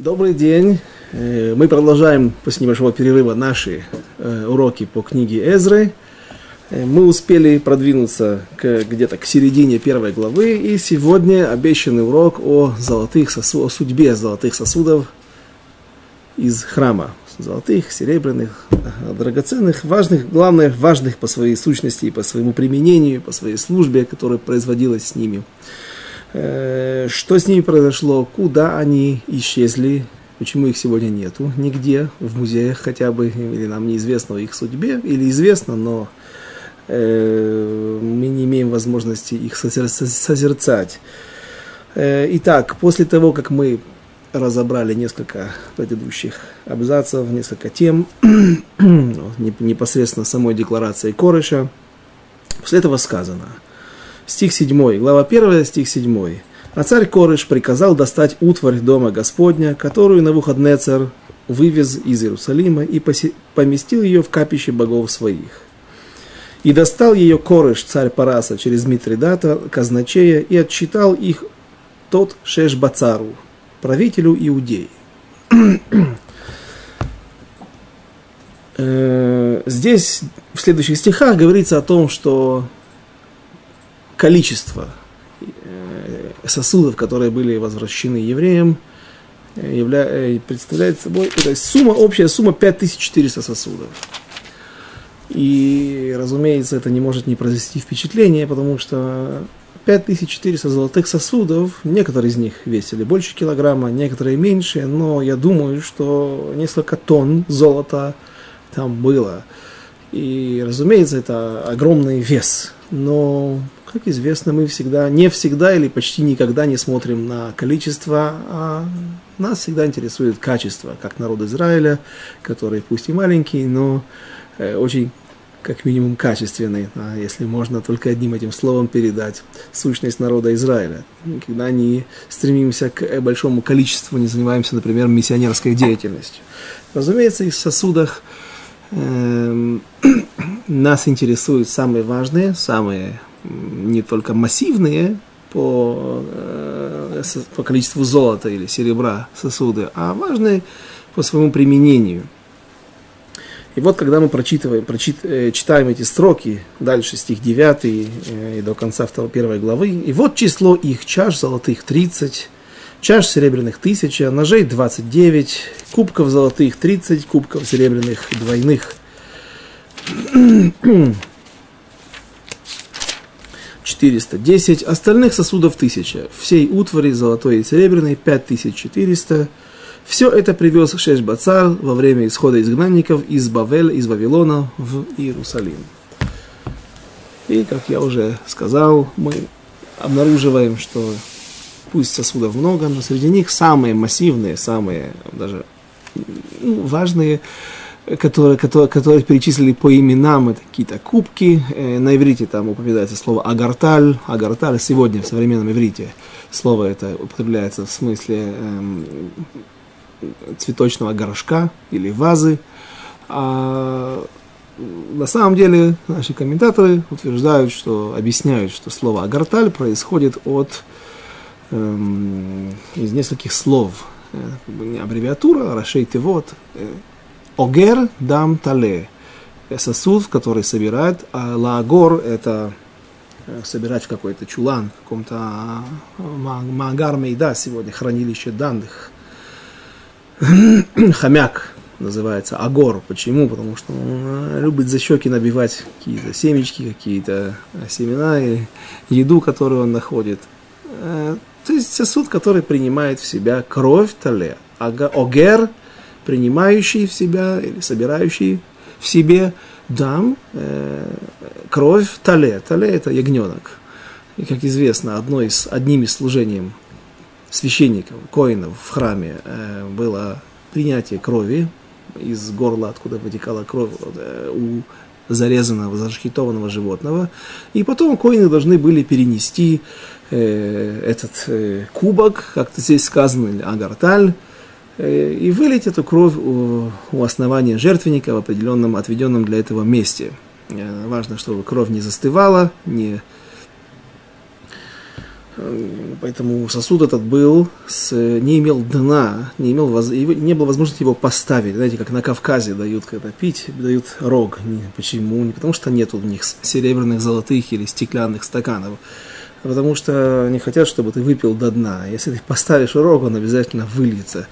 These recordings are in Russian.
Добрый день. Э, мы продолжаем после небольшого перерыва наши э, уроки по книге Эзры. Э, мы успели продвинуться к, где-то к середине первой главы, и сегодня обещанный урок о, золотых сосу, о судьбе золотых сосудов из храма. Золотых, серебряных, драгоценных, важных, главное, важных по своей сущности по своему применению, по своей службе, которая производилась с ними. Э, что с ними произошло, куда они исчезли, почему их сегодня нету? Нигде, в музеях хотя бы, или нам неизвестно их судьбе, или известно, но э, мы не имеем возможности их созерцать. Э, итак, после того, как мы разобрали несколько предыдущих абзацев, несколько тем, непосредственно самой декларации Корыша, после этого сказано – стих 7, глава 1, стих 7. А царь Корыш приказал достать утварь дома Господня, которую Навуходнецар вывез из Иерусалима и поместил ее в капище богов своих. И достал ее Корыш, царь Параса, через Митридата, казначея, и отчитал их тот Шешбацару, правителю Иудеи. Э, здесь в следующих стихах говорится о том, что количество э, сосудов, которые были возвращены евреям, э, явля... Э, представляет собой, то есть сумма, общая сумма 5400 сосудов. И, разумеется, это не может не произвести впечатление, потому что 5400 золотых сосудов, некоторые из них весили больше килограмма, некоторые меньше, но я думаю, что несколько тонн золота там было. И, разумеется, это огромный вес. Но как известно, мы всегда, не всегда или почти никогда не смотрим на количество, а нас всегда интересует качество, как народ Израиля, который пусть и маленький, но э, очень как минимум качественный, а если можно только одним этим словом передать сущность народа Израиля. Когда не стремимся к большому количеству, не занимаемся, например, миссионерской деятельностью. Разумеется, и в сосудах э, нас интересуют самые важные, самые не только массивные по, э, по количеству золота или серебра сосуды, а важные по своему применению. И вот когда мы прочитываем, прочит, э, читаем эти строки, дальше стих 9 э, и до конца 2, 1 главы, и вот число их чаш золотых 30, чаш серебряных 1000, ножей 29, кубков золотых 30, кубков серебряных двойных. 410, остальных сосудов 1000, всей утвари золотой и серебряной 5400. Все это привез Шешбацар во время исхода изгнанников из Бавеля, из Вавилона в Иерусалим. И, как я уже сказал, мы обнаруживаем, что пусть сосудов много, но среди них самые массивные, самые даже ну, важные – которые, которые, которые перечислили по именам, это какие-то кубки. Э, на иврите там упоминается слово агарталь. Агарталь сегодня в современном иврите слово это употребляется в смысле эм, цветочного горшка или вазы. А на самом деле наши комментаторы утверждают, что объясняют, что слово агарталь происходит от эм, из нескольких слов. Э, аббревиатура, рашей вот э, Огер дам тале. Сосуд, который собирает, а лагор это э, собирать в какой-то чулан, в каком-то а, магар мейда сегодня, хранилище данных. Хомяк называется агор. Почему? Потому что он любит за щеки набивать какие-то семечки, какие-то э, семена и еду, которую он находит. Э, то есть сосуд, который принимает в себя кровь тале. Огер – принимающий в себя или собирающий в себе дам, э, кровь тале. Тале это ягненок. И, как известно, одно из, одним из служений священников, коинов в храме э, было принятие крови из горла, откуда вытекала кровь э, у зарезанного, зашхитованного животного. И потом коины должны были перенести э, этот э, кубок, как здесь сказано, агарталь, и вылить эту кровь у, у основания жертвенника в определенном отведенном для этого месте. Э, важно, чтобы кровь не застывала, не, Поэтому сосуд этот был, с, не имел дна, не, имел, не было возможности его поставить. Знаете, как на Кавказе дают, когда пить, дают рог. Почему? Не потому что нет у них серебряных, золотых или стеклянных стаканов, потому что они хотят, чтобы ты выпил до дна. Если ты поставишь урок, он обязательно выльется.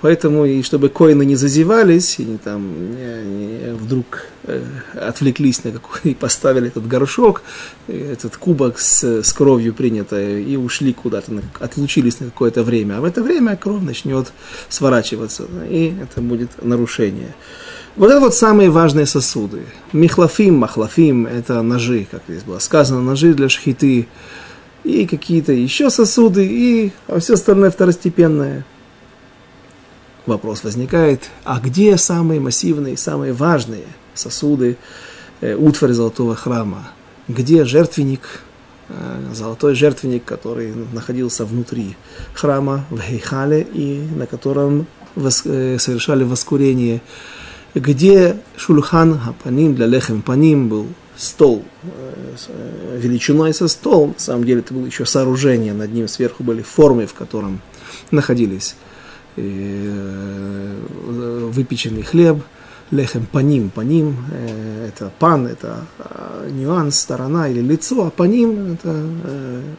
Поэтому, и чтобы коины не зазевались, и не там не, не, вдруг э, отвлеклись на какой и поставили этот горшок, этот кубок с, с кровью принятое, и ушли куда-то, отлучились на какое-то время. А в это время кровь начнет сворачиваться, и это будет нарушение. Вот это вот самые важные сосуды. Михлафим, махлафим – это ножи, как здесь было сказано, ножи для шхиты, и какие-то еще сосуды, и а все остальное второстепенное. Вопрос возникает, а где самые массивные, самые важные сосуды э, утварь золотого храма? Где жертвенник, э, золотой жертвенник, который находился внутри храма в Хейхале и на котором вос, э, совершали воскурение? Где шульхан паним для лехем паним был стол э, э, величиной со стол. На самом деле это было еще сооружение, над ним сверху были формы, в котором находились э, выпеченный хлеб, лехем паним, паним, это пан, это нюанс, сторона или лицо, а паним это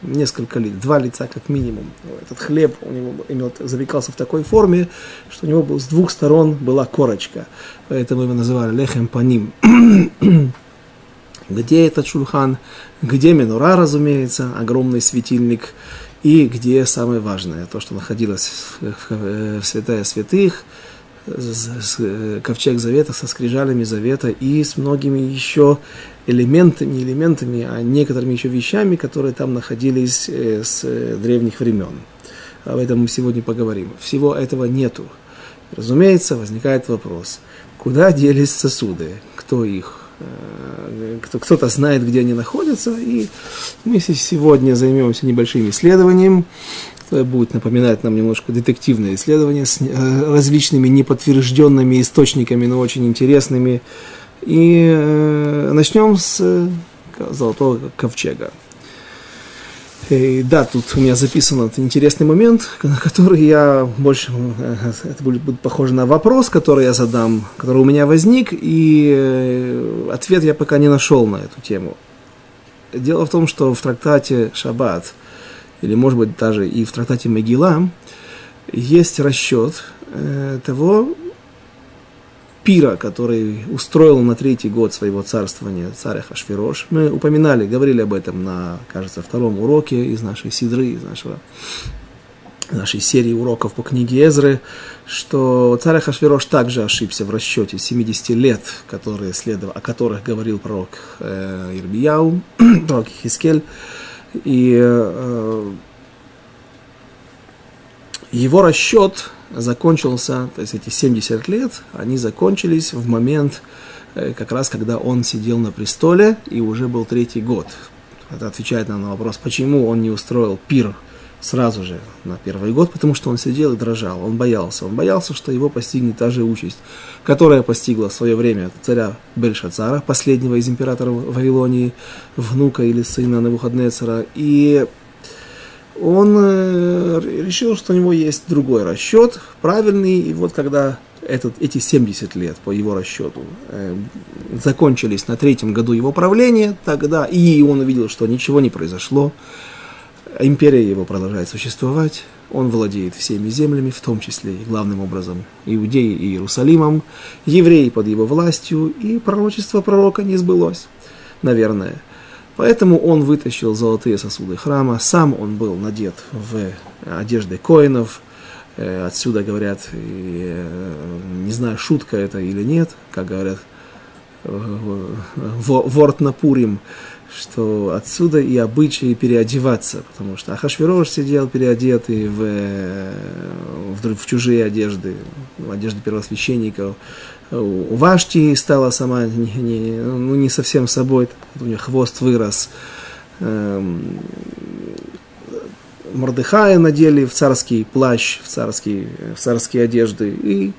несколько лиц, два лица как минимум. Этот хлеб у него имел, запекался в такой форме, что у него был, с двух сторон была корочка, поэтому его называли лехем паним где этот шульхан, где минура, разумеется, огромный светильник, и где самое важное, то, что находилось в, святая святых, ковчег завета со скрижалями завета и с многими еще элементами, не элементами, а некоторыми еще вещами, которые там находились э, с древних времен. Об этом мы сегодня поговорим. Всего этого нету. Разумеется, возникает вопрос, куда делись сосуды, кто их кто-то знает, где они находятся, и мы сегодня займемся небольшим исследованием, которое будет напоминать нам немножко детективное исследование с э, различными неподтвержденными источниками, но очень интересными. И э, начнем с Золотого ковчега. И да, тут у меня записан этот интересный момент, на который я больше, э, это будет, будет похоже на вопрос, который я задам, который у меня возник, и э, ответ я пока не нашел на эту тему. Дело в том, что в трактате Шаббат, или может быть даже и в трактате Мегила, есть расчет э, того, пира, который устроил на третий год своего царствования царь Хашвирош. Мы упоминали, говорили об этом на, кажется, втором уроке из нашей сидры, из нашего нашей серии уроков по книге Эзры, что царь Хашвирош также ошибся в расчете 70 лет, которые следов... о которых говорил пророк э, Ирбияу, пророк Хискель. И э, его расчет закончился, то есть эти 70 лет, они закончились в момент, э, как раз когда он сидел на престоле, и уже был третий год. Это отвечает нам на вопрос, почему он не устроил пир сразу же на первый год, потому что он сидел и дрожал, он боялся. Он боялся, что его постигнет та же участь, которая постигла в свое время царя Бельшацара, последнего из императоров Вавилонии, внука или сына Навуходнецера. И он э, решил, что у него есть другой расчет, правильный, и вот когда этот, эти 70 лет по его расчету э, закончились на третьем году его правления, тогда и он увидел, что ничего не произошло, империя его продолжает существовать, он владеет всеми землями, в том числе и главным образом Иудеей и Иерусалимом, евреи под его властью, и пророчество пророка не сбылось, наверное. Поэтому он вытащил золотые сосуды храма, сам он был надет в одежды коинов, э, отсюда говорят, э, не знаю, шутка это или нет, как говорят, ворт на Пурим, что отсюда и обычаи переодеваться, потому что Ахашвирош сидел переодетый в, в, в чужие одежды, в одежды первосвященников, у Вашти стала сама не, не, ну, не совсем собой, у нее хвост вырос. Эм, Мордыхая надели в царский плащ, в царские, в царские одежды. И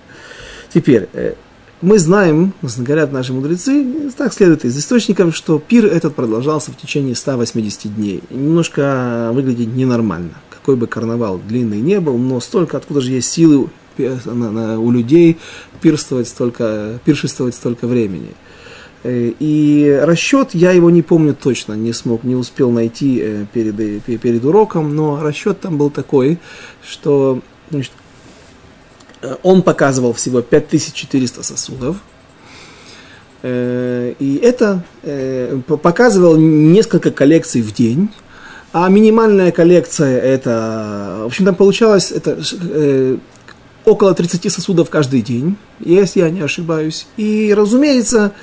теперь, э, мы знаем, говорят наши мудрецы, так следует из источников, что пир этот продолжался в течение 180 дней. немножко выглядит ненормально. Какой бы карнавал длинный не был, но столько, откуда же есть силы у людей пирствовать столько, пиршествовать столько времени. Э, и расчет, я его не помню точно, не смог, не успел найти э, перед, э, перед уроком, но расчет там был такой, что значит, он показывал всего 5400 сосудов, и это показывал несколько коллекций в день, а минимальная коллекция это, в общем, там получалось это около 30 сосудов каждый день, если я не ошибаюсь. И, разумеется,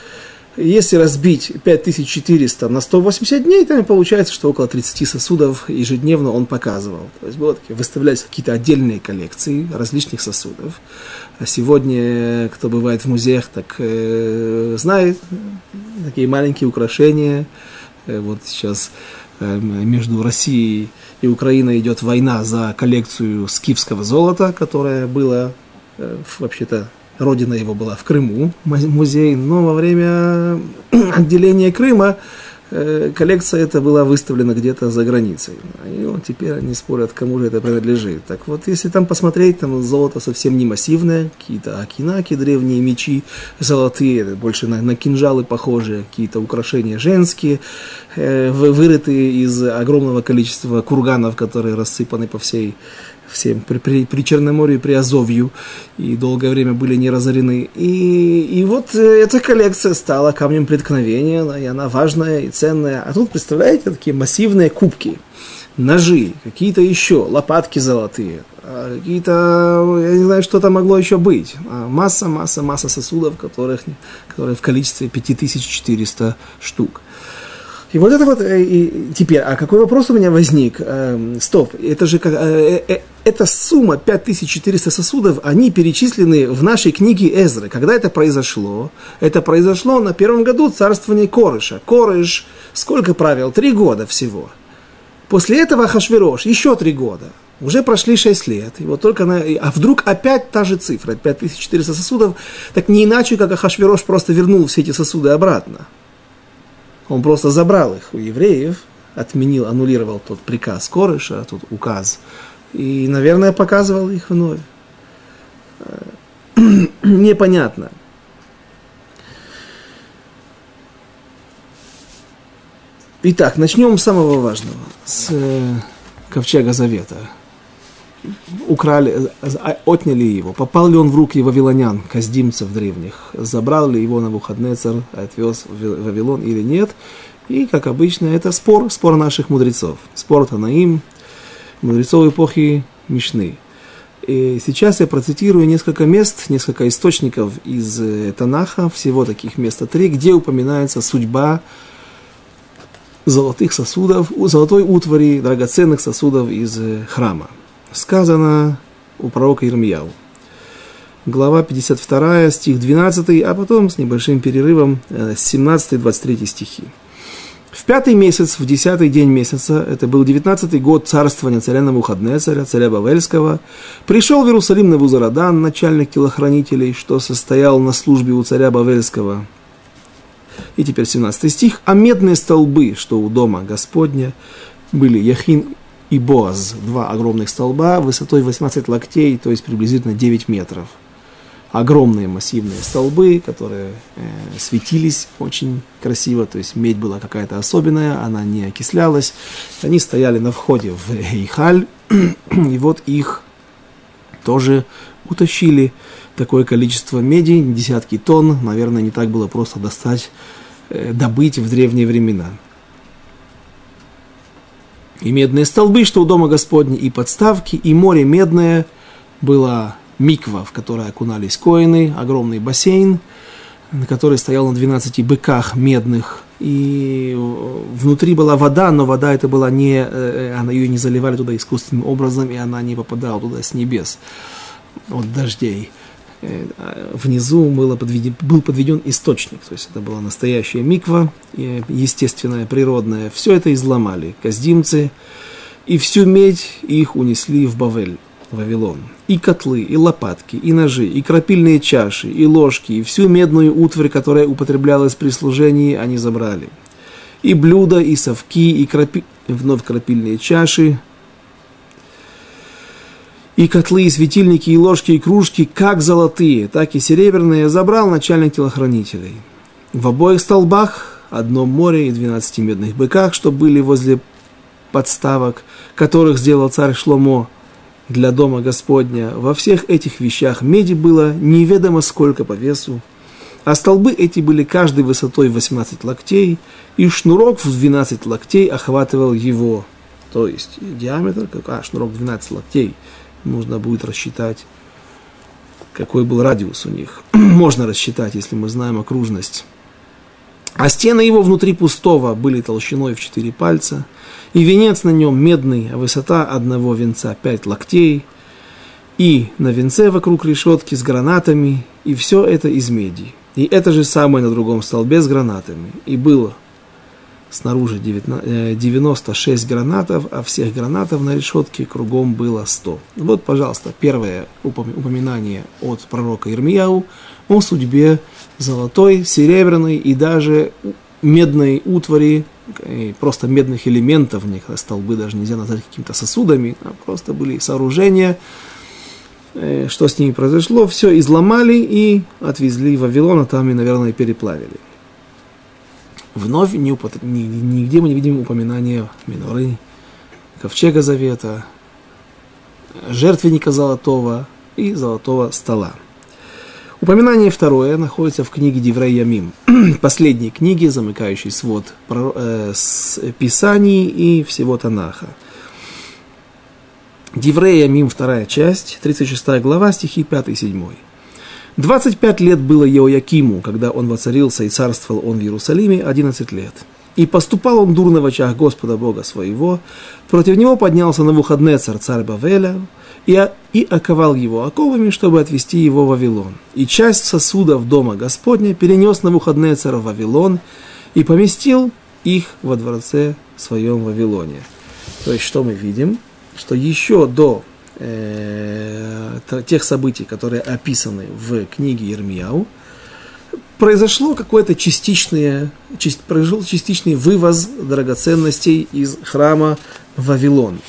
если разбить 5400 на 180 дней, там получается, что около 30 сосудов ежедневно он показывал. То есть такие, выставлялись какие-то отдельные коллекции различных сосудов. А сегодня, кто бывает в музеях, так э, знает такие маленькие украшения. Э, вот сейчас э, между Россией Украиной идет война за коллекцию скифского золота, которая была э, вообще-то родина его была в Крыму, музей, но во время отделения Крыма коллекция эта была выставлена где-то за границей. И вот теперь они спорят, кому же это принадлежит. Так вот, если там посмотреть, там золото совсем не массивное, какие-то акинаки, древние мечи золотые, больше на, на кинжалы похожие, какие-то украшения женские, э, вырытые из огромного количества курганов, которые рассыпаны по всей всем при, при, при Черноморье, при Азовью, и долгое время были не разорены. И, и вот э, эта коллекция стала камнем преткновения, и она важная и ценная. А тут, представляете, такие массивные кубки, ножи, какие-то еще, лопатки золотые, а какие-то, я не знаю, что там могло еще быть. А масса, масса, масса сосудов, которых, которые в количестве 5400 штук. И вот это вот, э, и теперь, а какой вопрос у меня возник? Эм, стоп, это же, э, э, эта сумма 5400 сосудов, они перечислены в нашей книге Эзры. Когда это произошло? Это произошло на первом году царствования Корыша. Корыш сколько правил? Три года всего. После этого Хашвирош еще три года. Уже прошли 6 лет. И вот только на... А вдруг опять та же цифра, 5400 сосудов. Так не иначе, как Ахашвирош просто вернул все эти сосуды обратно. Он просто забрал их у евреев, отменил, аннулировал тот приказ Корыша, тот указ, и, наверное, показывал их вновь. Э, непонятно. Итак, начнем с самого важного, с э, Ковчега Завета украли, а, отняли его, попал ли он в руки вавилонян, каздимцев древних, забрал ли его на Навуходнецер, отвез в Вавилон или нет. И, как обычно, это спор, спор наших мудрецов. Спор Танаим, мудрецов эпохи Мишны. И сейчас я процитирую несколько мест, несколько источников из э, Танаха, всего таких мест три, где упоминается судьба золотых сосудов, золотой утвари, драгоценных сосудов из э, храма сказано у пророка Ирмияу. Глава 52, стих 12, а потом с небольшим перерывом 17-23 э, стихи. В пятый месяц, в десятый день месяца, это был девятнадцатый год царствования царя Навуходнецаря, царя Бавельского, пришел в Иерусалим Навузарадан, начальник телохранителей, что состоял на службе у царя Бавельского. И теперь 17 стих. А медные столбы, что у дома Господня, были Яхин и Боаз, два огромных столба высотой 18 локтей, то есть приблизительно 9 метров. Огромные массивные столбы, которые э, светились очень красиво, то есть медь была какая-то особенная, она не окислялась. Они стояли на входе в Эйхаль, и вот их тоже утащили такое количество меди, десятки тонн, наверное, не так было просто достать, э, добыть в древние времена и медные столбы, что у дома Господня, и подставки, и море медное. Была миква, в которой окунались коины, огромный бассейн, на который стоял на 12 быках медных. И внутри была вода, но вода это была не, э, э, она ее не заливали туда искусственным образом, и она не попадала туда с небес от дождей. Э, внизу было подведен, был подведен источник, то есть это была настоящая миква, естественная, природная. Все это изломали каздимцы, и всю медь их унесли в Бавель. Вавилон. И котлы, и лопатки, и ножи, и крапильные чаши, и ложки, и всю медную утварь, которая употреблялась при служении, они забрали. И блюда, и совки, и крапи... вновь крапильные чаши, и котлы, и светильники, и ложки, и кружки, как золотые, так и серебряные, забрал начальник телохранителей. В обоих столбах одно море и двенадцати медных быках, что были возле подставок, которых сделал царь Шломо для дома Господня. Во всех этих вещах меди было неведомо сколько по весу, а столбы эти были каждой высотой 18 локтей, и шнурок в 12 локтей охватывал его. То есть диаметр, как, а, шнурок 12 локтей, нужно будет рассчитать, какой был радиус у них. Можно рассчитать, если мы знаем окружность. А стены его внутри пустого были толщиной в четыре пальца, и венец на нем медный, а высота одного венца пять локтей, и на венце вокруг решетки с гранатами, и все это из меди. И это же самое на другом столбе с гранатами. И было снаружи 96 э, гранатов, а всех гранатов на решетке кругом было 100. Вот, пожалуйста, первое упоминание от пророка Ирмияу о судьбе золотой, серебряной и даже медной утвари, просто медных элементов, некоторые столбы даже нельзя назвать какими-то сосудами, а просто были сооружения, э, что с ними произошло, все изломали и отвезли в Вавилон, а там и, наверное, переплавили. Вновь не упот... нигде мы не видим упоминания миноры, ковчега завета, жертвенника золотого и золотого стола. Упоминание второе находится в книге Диврей Ямим, последней книге, замыкающей свод э, с Писаний и всего Танаха. Диврей Ямим, вторая часть, 36 глава, стихи 5 и 7. 25 лет было Еоякиму, когда он воцарился и царствовал он в Иерусалиме 11 лет. И поступал он дурно в очах Господа Бога своего. Против него поднялся на выходные царь царь Бавеля, и, и оковал его оковами, чтобы отвести его в Вавилон. И часть сосудов дома Господня перенес на выходные царь в Вавилон и поместил их во дворце своем в Вавилоне. То есть, что мы видим? Что еще до э, тех событий, которые описаны в книге Ермияу, произошло какое-то частичное, част, произошел частичный вывоз драгоценностей из храма Вавилон.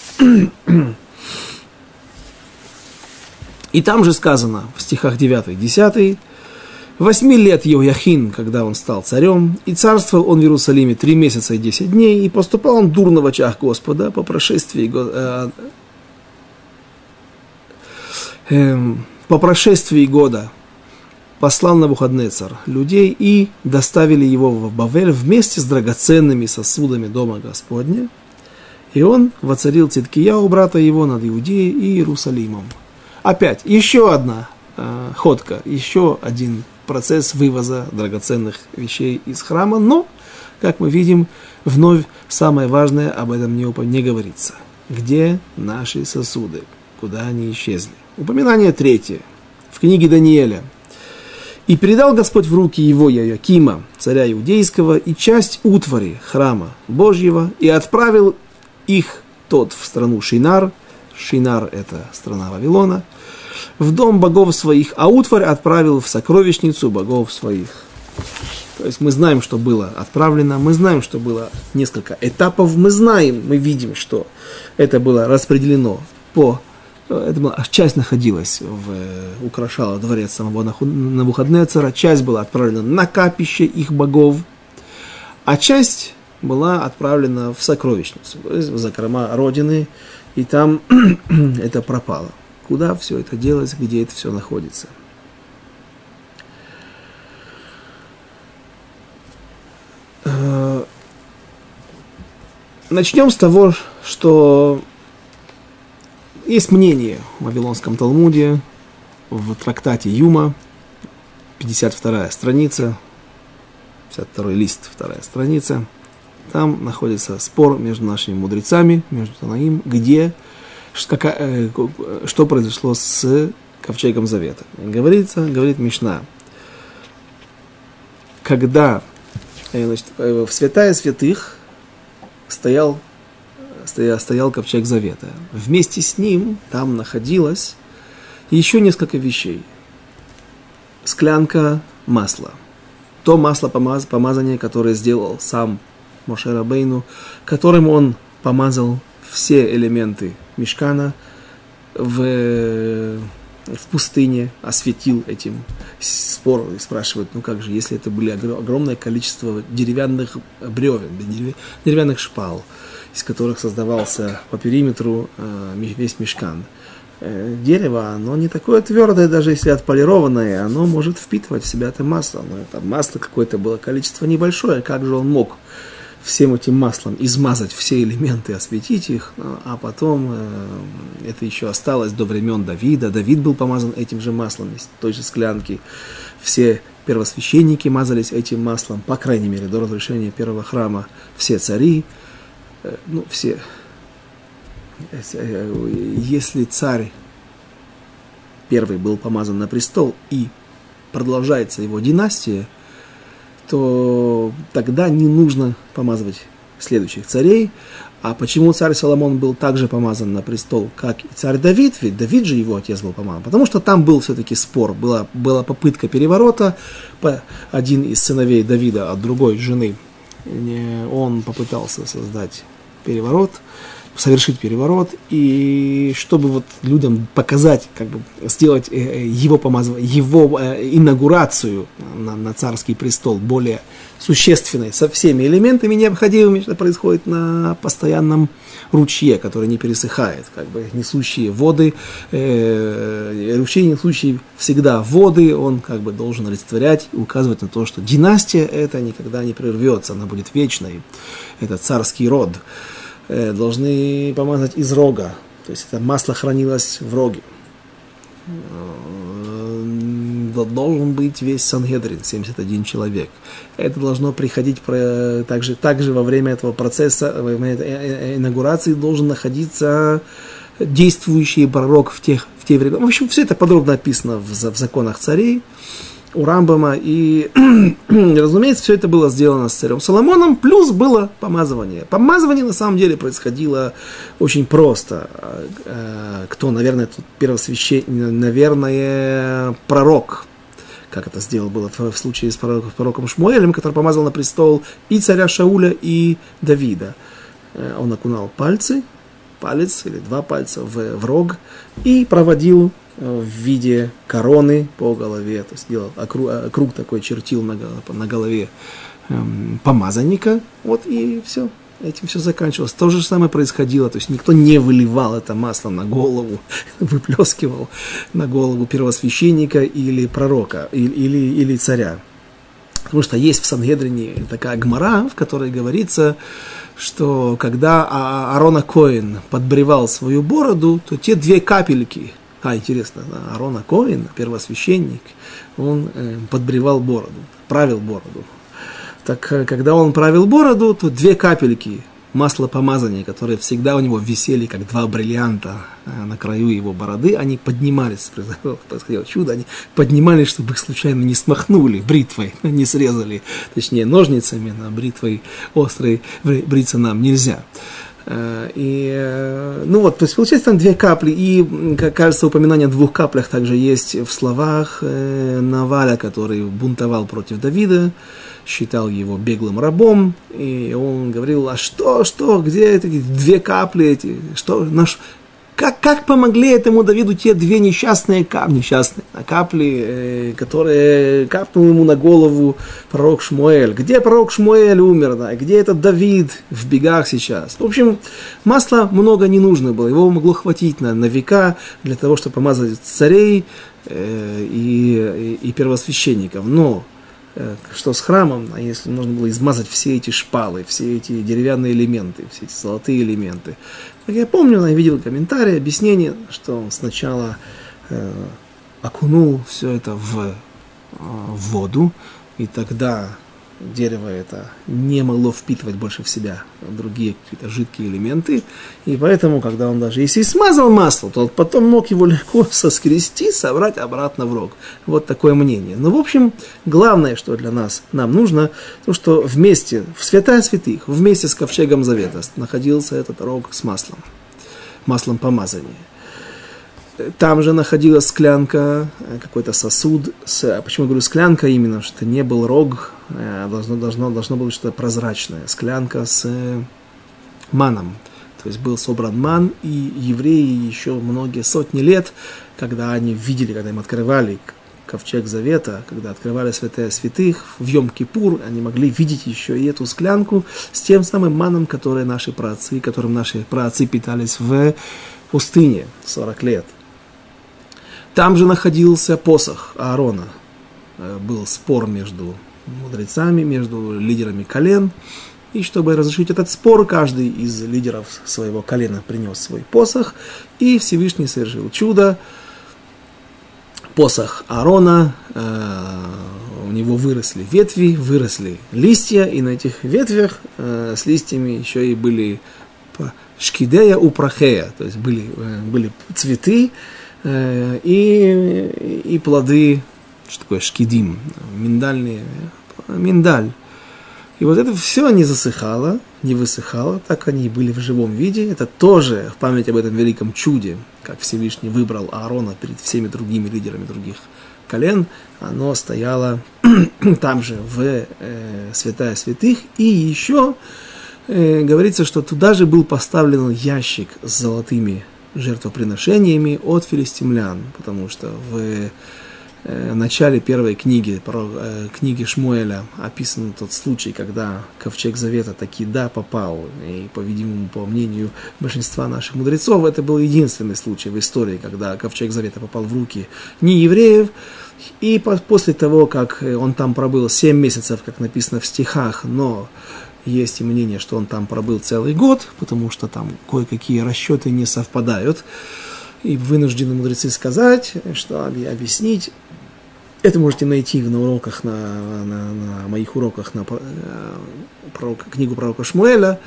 И там же сказано в стихах 9 10 Восьми лет Йояхин, когда он стал царем, и царствовал он в Иерусалиме три месяца и десять дней, и поступал он дурно в очах Господа по прошествии, э, э, по прошествии года послал на выходные царь людей и доставили его в Бавель вместе с драгоценными сосудами дома Господня, и он воцарил Циткияу, брата его, над Иудеей и Иерусалимом. Опять, еще одна э, ходка, еще один процесс вывоза драгоценных вещей из храма, но, как мы видим, вновь самое важное об этом не, не говорится. Где наши сосуды? Куда они исчезли? Упоминание третье. В книге Даниэля. «И передал Господь в руки его Яакима, царя иудейского, и часть утвари храма Божьего, и отправил их тот в страну Шинар, Шинар – это страна Вавилона, в дом богов своих, а утварь отправил в сокровищницу богов своих. То есть мы знаем, что было отправлено, мы знаем, что было несколько этапов, мы знаем, мы видим, что это было распределено по... Это была, часть находилась, в, украшала дворец самого Навуходнецера, часть была отправлена на капище их богов, а часть была отправлена в сокровищницу, то есть в закрома родины, и там это пропало. Куда все это делать, где это все находится? Э, начнем с того, что есть мнение в Вавилонском Талмуде, в трактате Юма, 52 страница, 52 лист, вторая страница – там находится спор между нашими мудрецами, между Танаим, где, э, что произошло с ковчегом завета. Говорится, говорит Мишна, когда э, значит, э, в святая святых стоял, стоял, ковчег завета. Вместе с ним там находилось еще несколько вещей. Склянка масла. То масло помаз, помазание, которое сделал сам Моше Рабейну, которым он помазал все элементы мешкана в в пустыне осветил этим. Спор спрашивают, ну как же, если это были огромное количество деревянных бревен, деревянных шпал, из которых создавался по периметру э, весь мешкан. Э, дерево, оно не такое твердое, даже если отполированное, оно может впитывать в себя это масло. Но это масло какое-то было количество небольшое, как же он мог всем этим маслом измазать все элементы, осветить их, а потом э, это еще осталось до времен Давида. Давид был помазан этим же маслом из той же склянки. Все первосвященники мазались этим маслом, по крайней мере, до разрешения первого храма. Все цари, ну, все. Э, если царь первый был помазан на престол и продолжается его династия, то тогда не нужно помазывать следующих царей. А почему царь Соломон был также помазан на престол, как и царь Давид? Ведь Давид же его отец был помазан. Потому что там был все-таки спор, была, была попытка переворота. Один из сыновей Давида от другой жены, он попытался создать переворот совершить переворот, и чтобы вот людям показать, как бы сделать э, э, его, помаз... его э, инаугурацию на, на царский престол более существенной, со всеми элементами необходимыми, что происходит на постоянном ручье, который не пересыхает, как бы несущие воды, э, ручей несущий всегда воды, он как бы должен олицетворять и указывать на то, что династия это никогда не прервется, она будет вечной, это царский род. Э, должны помазать из рога. То есть это масло хранилось в роге. Э, должен быть весь Сангедрин, 71 человек. Это должно приходить также, также во время этого процесса, во время этой э, инаугурации должен находиться действующий пророк в, тех, в те времена. В общем, все это подробно описано в, в законах царей у Рамбама. И, разумеется, все это было сделано с царем Соломоном, плюс было помазывание. Помазывание на самом деле происходило очень просто. Э, кто, наверное, тут первосвященник, наверное, пророк, как это сделал было в случае с пророком, пророком Шмуэлем, который помазал на престол и царя Шауля, и Давида. Э, он окунал пальцы, палец или два пальца в, в рог и проводил в виде короны по голове, то есть делал круг, круг такой чертил на, на голове эм, помазанника, вот и все, этим все заканчивалось. То же самое происходило, то есть никто не выливал это масло на голову, выплескивал на голову первосвященника или пророка, или, или, или царя. Потому что есть в Сангедрине такая гмара, в которой говорится, что когда а-, Аарона Коин подбревал свою бороду, то те две капельки – а, интересно, Арона Коин, первосвященник, он э, подбревал бороду, правил бороду. Так, э, когда он правил бороду, то две капельки масла помазания, которые всегда у него висели, как два бриллианта э, на краю его бороды, они поднимались, происходило чудо, они поднимались, чтобы их случайно не смахнули бритвой, не срезали, точнее, ножницами, на бритвой острой бриться нам нельзя. Э, и, э, ну вот, то есть получается там две капли, и, как кажется, упоминание о двух каплях также есть в словах э, Наваля, который бунтовал против Давида, считал его беглым рабом, и он говорил, а что, что, где эти две капли эти, что, наш, как, как помогли этому Давиду те две несчастные капли, несчастные а капли, э, которые капнул ему на голову пророк Шмуэль. Где пророк Шмуэль умер, да? где этот Давид в бегах сейчас? В общем, масла много не нужно было, его могло хватить на, на века для того, чтобы помазать царей э, и, и, и первосвященников. Но Э, что с храмом, а если нужно было измазать все эти шпалы, все эти деревянные элементы, все эти золотые элементы. Как я помню, я видел комментарий, объяснение, что он сначала э, окунул все это в, э, в воду, и тогда дерево это не могло впитывать больше в себя другие какие-то жидкие элементы. И поэтому, когда он даже если и смазал масло, то он потом мог его легко соскрести, собрать обратно в рог. Вот такое мнение. Но, в общем, главное, что для нас нам нужно, то, что вместе, в святая святых, вместе с ковчегом завета находился этот рог с маслом, маслом помазания. Там же находилась склянка, э, какой-то сосуд. С, а почему я говорю склянка именно? Что не был рог, э, должно, должно, должно было что-то прозрачное. Склянка с э, маном. То есть был собран ман, и евреи еще многие сотни лет, когда они видели, когда им открывали ковчег завета, когда открывали святая святых в Йом-Кипур, они могли видеть еще и эту склянку с тем самым маном, который наши праотцы, которым наши праотцы питались в пустыне 40 лет. Там же находился посох Аарона. Э, был спор между мудрецами, между лидерами колен. И чтобы разрешить этот спор, каждый из лидеров своего колена принес свой посох. И Всевышний совершил чудо. Посох Аарона, э, у него выросли ветви, выросли листья, и на этих ветвях э, с листьями еще и были шкидея упрахея, то есть были, были цветы, и, и плоды, что такое шкидим, миндальные, миндаль. И вот это все не засыхало, не высыхало, так они и были в живом виде. Это тоже в память об этом великом чуде, как Всевышний выбрал Аарона перед всеми другими лидерами других колен. Оно стояло там же, в э, святая святых. И еще э, говорится, что туда же был поставлен ящик с золотыми жертвоприношениями от филистимлян, потому что в э, начале первой книги, э, книги Шмуэля описан тот случай, когда ковчег Завета таки да попал, и, по-видимому, по мнению большинства наших мудрецов, это был единственный случай в истории, когда ковчег Завета попал в руки не евреев, и после того, как он там пробыл 7 месяцев, как написано в стихах, но есть и мнение, что он там пробыл целый год, потому что там кое-какие расчеты не совпадают. И вынуждены мудрецы сказать, что объяснить. Это можете найти на уроках, на, на, на моих уроках на э, пророк, книгу пророка Шмуэля.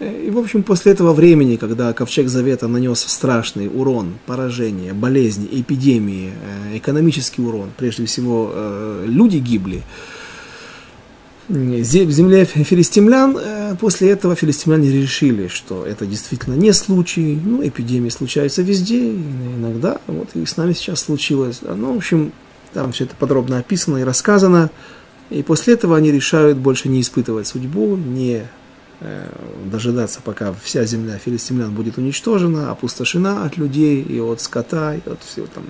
И, в общем, после этого времени, когда Ковчег Завета нанес страшный урон, поражение, болезни, эпидемии, э, экономический урон, прежде всего э, люди гибли, в земле филистимлян. Э, после этого филистимляне решили, что это действительно не случай. Ну, эпидемии случаются везде, иногда. Вот и с нами сейчас случилось. Ну, в общем, там все это подробно описано и рассказано. И после этого они решают больше не испытывать судьбу, не э, дожидаться, пока вся земля филистимлян будет уничтожена, опустошена от людей и от скота, и от всего там.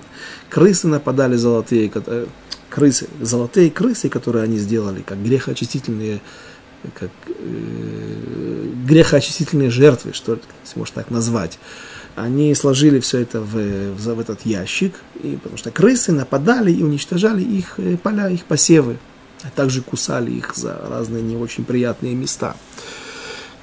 Крысы нападали золотые, крысы, золотые крысы, которые они сделали, как грехоочистительные, как э, грехоочистительные жертвы, что ли, если можно так назвать. Они сложили все это в, в, в этот ящик, и, потому что крысы нападали и уничтожали их э, поля, их посевы, а также кусали их за разные не очень приятные места.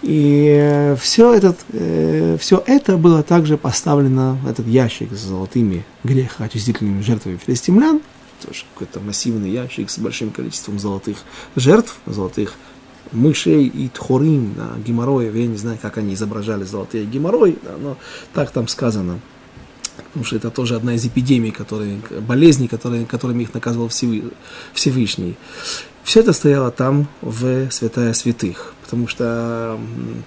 И э, все, этот, э, все это было также поставлено в этот ящик с золотыми грехоочистительными жертвами филистимлян, тоже какой-то массивный ящик с большим количеством золотых жертв, золотых мышей и тхорим, да, геморроев. Я не знаю, как они изображали золотые геморрой, да, но так там сказано. Потому что это тоже одна из эпидемий, которые, болезней, которые, которыми их наказывал Всевышний. Все это стояло там, в святая святых потому что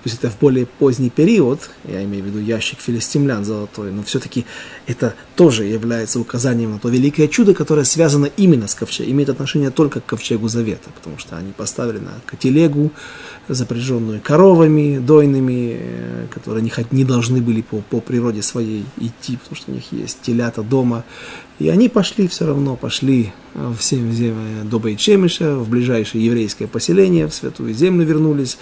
пусть это в более поздний период, я имею в виду ящик филистимлян золотой, но все-таки это тоже является указанием на то великое чудо, которое связано именно с ковчегом, имеет отношение только к ковчегу завета, потому что они поставили на телегу, запряженную коровами дойными, э, которые не, не должны были по, по природе своей идти, потому что у них есть телята дома, и они пошли все равно, пошли э, в землю до Бейчемиша, в ближайшее еврейское поселение, в Святую Землю вернулись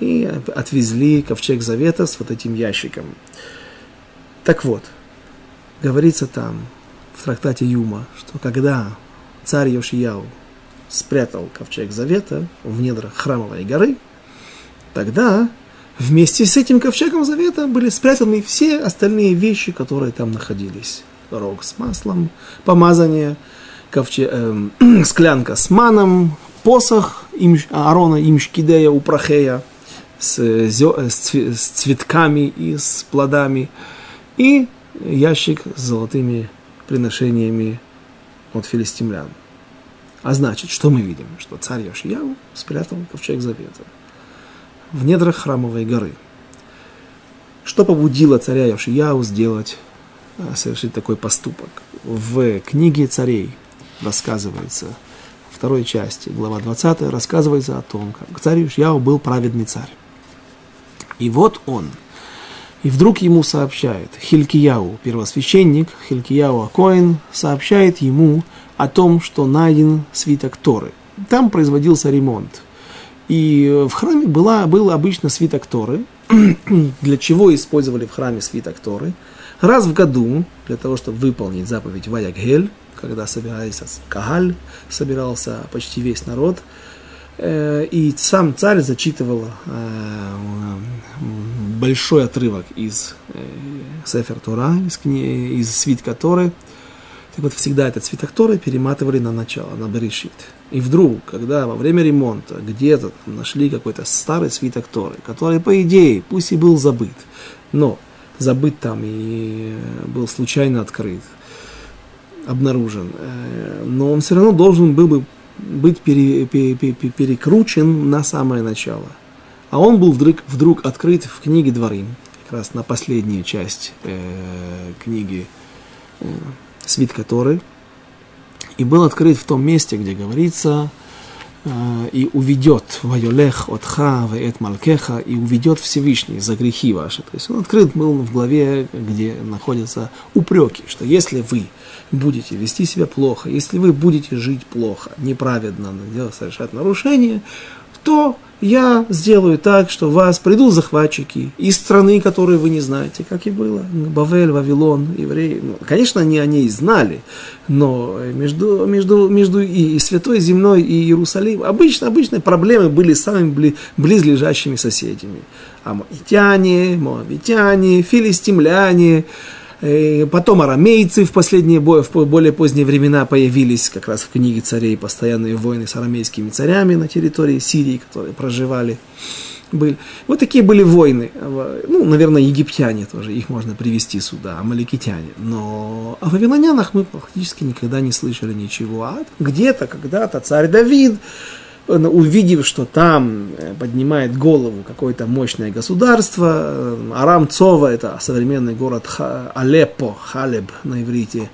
и отвезли ковчег Завета с вот этим ящиком. Так вот, говорится там, в трактате Юма, что когда царь Йошияу спрятал ковчег Завета в недрах храмовой горы, тогда вместе с этим ковчегом Завета были спрятаны все остальные вещи, которые там находились рог с маслом, помазание, ковче, э, склянка с маном, посох Аарона Имшкидея Упрахея с, с цветками и с плодами, и ящик с золотыми приношениями от филистимлян. А значит, что мы видим? Что царь Йошияу спрятал ковчег завета в недрах храмовой горы. Что побудило царя Йошияу сделать, э, совершить такой поступок? В книге царей рассказывается, второй части, глава 20, рассказывается о том, как царь Йошияу был праведный царь. И вот он, и вдруг ему сообщает, Хилькияу, первосвященник, Хилькияу Акоин, сообщает ему о том, что найден свиток Торы. Там производился ремонт. И в храме была, был обычно свиток Торы. Для чего использовали в храме свиток Торы? Раз в году, для того, чтобы выполнить заповедь Ваягель, когда собирался Кагаль, собирался почти весь народ, э, и сам царь зачитывал э, большой отрывок из э, Сефер Тора, из, из свитка Торы, так вот, всегда этот свиток Торы перематывали на начало, на Берешит. И вдруг, когда во время ремонта где-то нашли какой-то старый свиток Торы, который, по идее, пусть и был забыт, но забыт там и был случайно открыт, обнаружен, э, но он все равно должен был бы быть пере, пере, пере, перекручен на самое начало. А он был вдруг, вдруг открыт в книге Дворим, как раз на последнюю часть э, книги э, свитка Торы, и был открыт в том месте, где говорится, э, и уведет Вайолех от Ха Ваэт Малкеха, и уведет Всевышний за грехи ваши. То есть он открыт был в главе, где находятся упреки, что если вы будете вести себя плохо, если вы будете жить плохо, неправедно, совершать нарушения, то я сделаю так, что вас придут захватчики из страны, которые вы не знаете, как и было. Бавель, Вавилон, евреи. Ну, конечно, они о ней знали, но между, между, между и Святой Земной и Иерусалим обычно, обычные проблемы были самыми близлежащими соседями. Амонитяне, моавитяне, филистимляне, Потом арамейцы в последние, в более поздние времена появились как раз в книге царей постоянные войны с арамейскими царями на территории Сирии, которые проживали. Были. Вот такие были войны. Ну, наверное, египтяне тоже, их можно привести сюда, амаликитяне. Но о вавилонянах мы практически никогда не слышали ничего. А где-то, когда-то царь Давид увидев, что там э, поднимает голову какое-то мощное государство, э, Арам Цова, это современный город Алеппо, Халеб на иврите,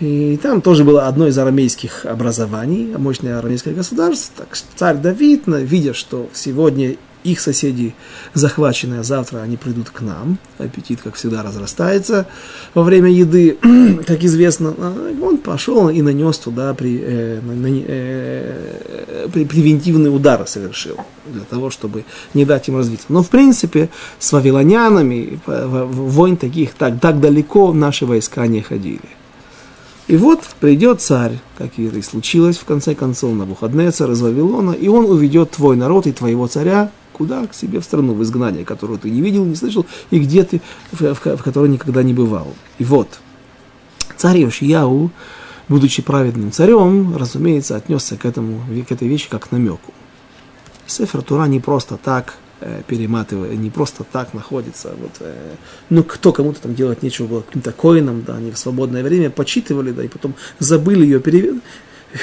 и там тоже было одно из арамейских образований, мощное арамейское государство. Так царь Давид, видя, что сегодня их соседи захвачены, а завтра они придут к нам. Аппетит, как всегда, разрастается во время еды, как известно. А, он пошел и нанес туда при, э, на, э, при, превентивный удар совершил, для того, чтобы не дать им развиться. Но, в принципе, с вавилонянами войн таких так, так далеко наши войска не ходили. И вот придет царь, как и случилось в конце концов, на Бухаднецар из Вавилона, и он уведет твой народ и твоего царя Куда? К себе в страну, в изгнание, которую ты не видел, не слышал, и где ты, в, в, в которой никогда не бывал. И вот, царь Йошияу, будучи праведным царем, разумеется, отнесся к, этому, к этой вещи как к намеку. Сефер Тура не просто так э, перематывая, не просто так находится. Вот, э, ну, кто кому-то там делать нечего было, каким-то коином, да, они в свободное время почитывали, да, и потом забыли ее перевести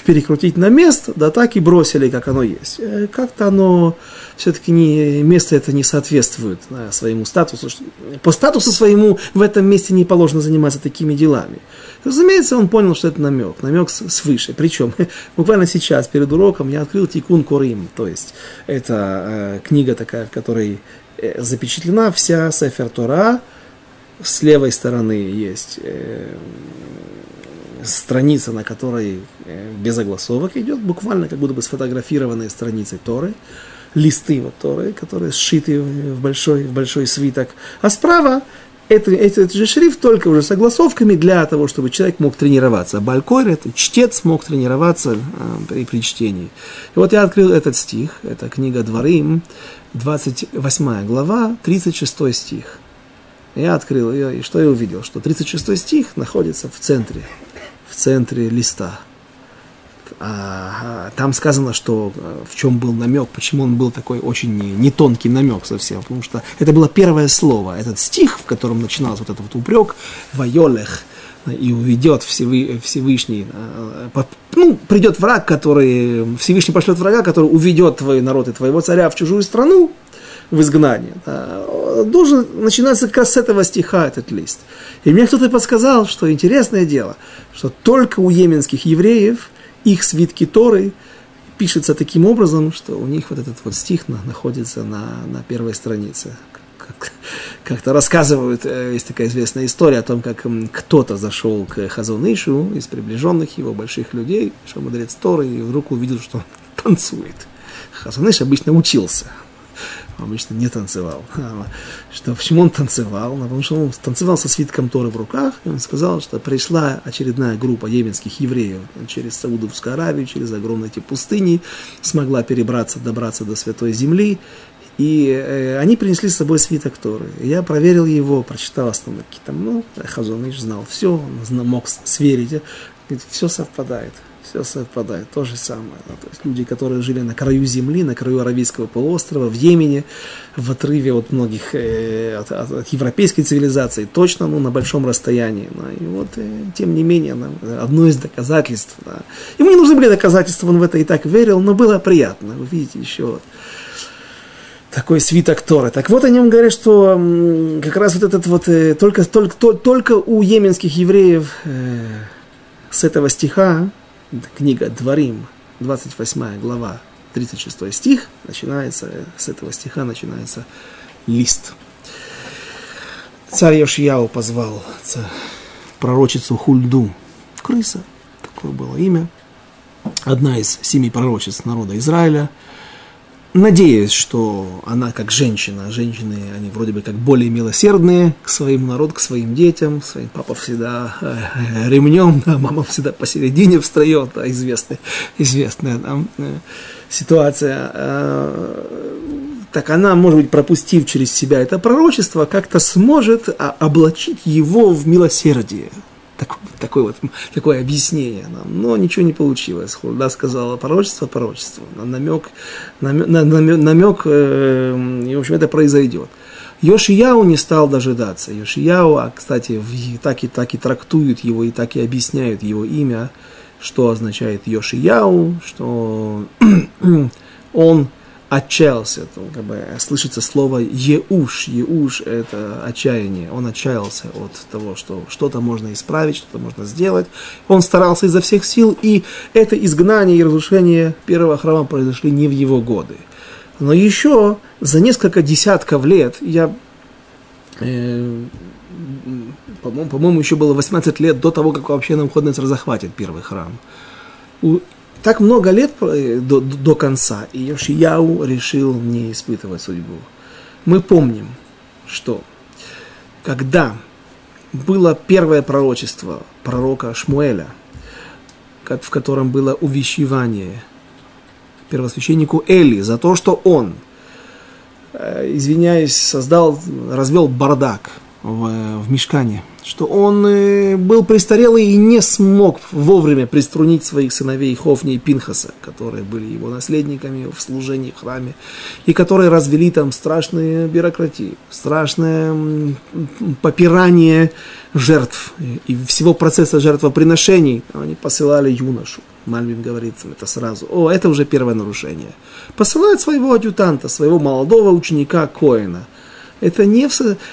перекрутить на место, да так и бросили, как оно есть. Э, как-то оно все-таки не, место это не соответствует да, своему статусу. По статусу своему в этом месте не положено заниматься такими делами. Разумеется, он понял, что это намек, намек свыше. Причем, буквально сейчас, перед уроком, я открыл Тикун Корим, то есть это э, книга такая, в которой э, запечатлена вся Сефер Тора, с левой стороны есть э, страница, на которой э, без огласовок идет, буквально как будто бы сфотографированные страницы Торы, листы вот Торы, которые сшиты в большой, в большой свиток. А справа это, это, же шрифт только уже с огласовками для того, чтобы человек мог тренироваться. Балькойр, это чтец, мог тренироваться а, при, при чтении. И вот я открыл этот стих, это книга Дворим, 28 глава, 36 стих. Я открыл ее, и что я увидел? Что 36 стих находится в центре в центре листа. А, там сказано, что э, в чем был намек, почему он был такой очень не, не тонкий намек совсем, потому что это было первое слово, этот стих, в котором начинался вот этот вот упрек, вайолех, и уведет Всевышний, ну, придет враг, который, Всевышний пошлет врага, который уведет твой народ и твоего царя в чужую страну, в изгнание. Должен начинаться как раз с этого стиха этот лист. И мне кто-то подсказал, что интересное дело, что только у йеменских евреев их свитки Торы пишется таким образом, что у них вот этот вот стих находится на, на первой странице. Как, как-то рассказывают, э, есть такая известная история о том, как кто-то зашел к Хазунышу из приближенных его больших людей, что мудрец Торы, и вдруг увидел, что он танцует. Хазуныш обычно учился, обычно не танцевал. Что, почему он танцевал? Ну, потому что он танцевал со свитком Торы в руках, и он сказал, что пришла очередная группа йеменских евреев через Саудовскую Аравию, через огромные эти пустыни, смогла перебраться, добраться до Святой Земли, и э, они принесли с собой свиток Торы. Я проверил его, прочитал основные какие-то, ну, Хазуныш знал все, он мог сверить, все совпадает все совпадает, то же самое. Да, то есть люди, которые жили на краю земли, на краю Аравийского полуострова, в Йемене, в отрыве от многих, э, от, от, от европейской цивилизации, точно ну, на большом расстоянии. Да, и вот, э, тем не менее, да, одно из доказательств. Да. Ему не нужны были доказательства, он в это и так верил, но было приятно. Вы видите еще вот такой свиток Торы. Так вот о нем говорят, что как раз вот этот вот, э, только, только, только у йеменских евреев э, с этого стиха книга Дворим, 28 глава, 36 стих, начинается, с этого стиха начинается лист. Царь Йошияу позвал пророчицу Хульду, крыса, такое было имя, одна из семи пророчиц народа Израиля – надеясь, что она как женщина, женщины, они вроде бы как более милосердные к своему народу, к своим детям, своим папа всегда э, ремнем, да, мама всегда посередине встает, да, известная, известная там э, ситуация. Э, так она, может быть, пропустив через себя это пророчество, как-то сможет облачить его в милосердие так, такое, вот, такое объяснение нам. Но ничего не получилось. Хурда сказала пророчество, пророчество. Намек, намек, намек, намек э, и, в общем, это произойдет. Йошияу не стал дожидаться. Йошияу, а, кстати, так и, так и трактуют его, и так и объясняют его имя, что означает Йошияу, что он отчаялся, то, как бы, слышится слово «еуш». «Еуш» – это отчаяние. Он отчаялся от того, что что-то можно исправить, что-то можно сделать. Он старался изо всех сил, и это изгнание и разрушение первого храма произошли не в его годы. Но еще за несколько десятков лет, я, э, по-моему, по-моему, еще было 18 лет до того, как вообще Навуходнецер захватит первый храм. У так много лет э, до, до конца, и Йошияу решил не испытывать судьбу. Мы помним, что когда было первое пророчество пророка Шмуэля, в котором было увещевание первосвященнику Эли за то, что он, э, извиняюсь, создал, развел бардак в, в мешкане – что он э, был престарелый и не смог вовремя приструнить своих сыновей Хофни и Пинхаса, которые были его наследниками в служении в храме, и которые развели там страшные бюрократии, страшное попирание жертв и всего процесса жертвоприношений. Они посылали юношу. Мальвин говорит это сразу. О, это уже первое нарушение. Посылают своего адъютанта, своего молодого ученика Коина – это не,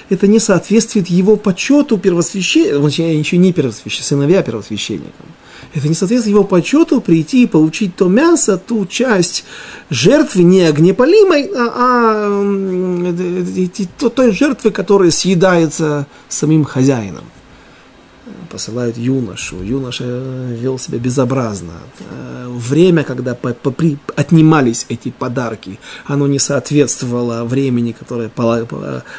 это не соответствует его почету первосвященникам, еще не первосвященникам, сыновья первосвященникам. Это не соответствует его почету прийти и получить то мясо, ту часть жертвы не огнепалимой, а, а той жертвы, которая съедается самим хозяином посылают юношу. Юноша вел себя безобразно. Э, время, когда отнимались эти подарки, оно не соответствовало времени, которое,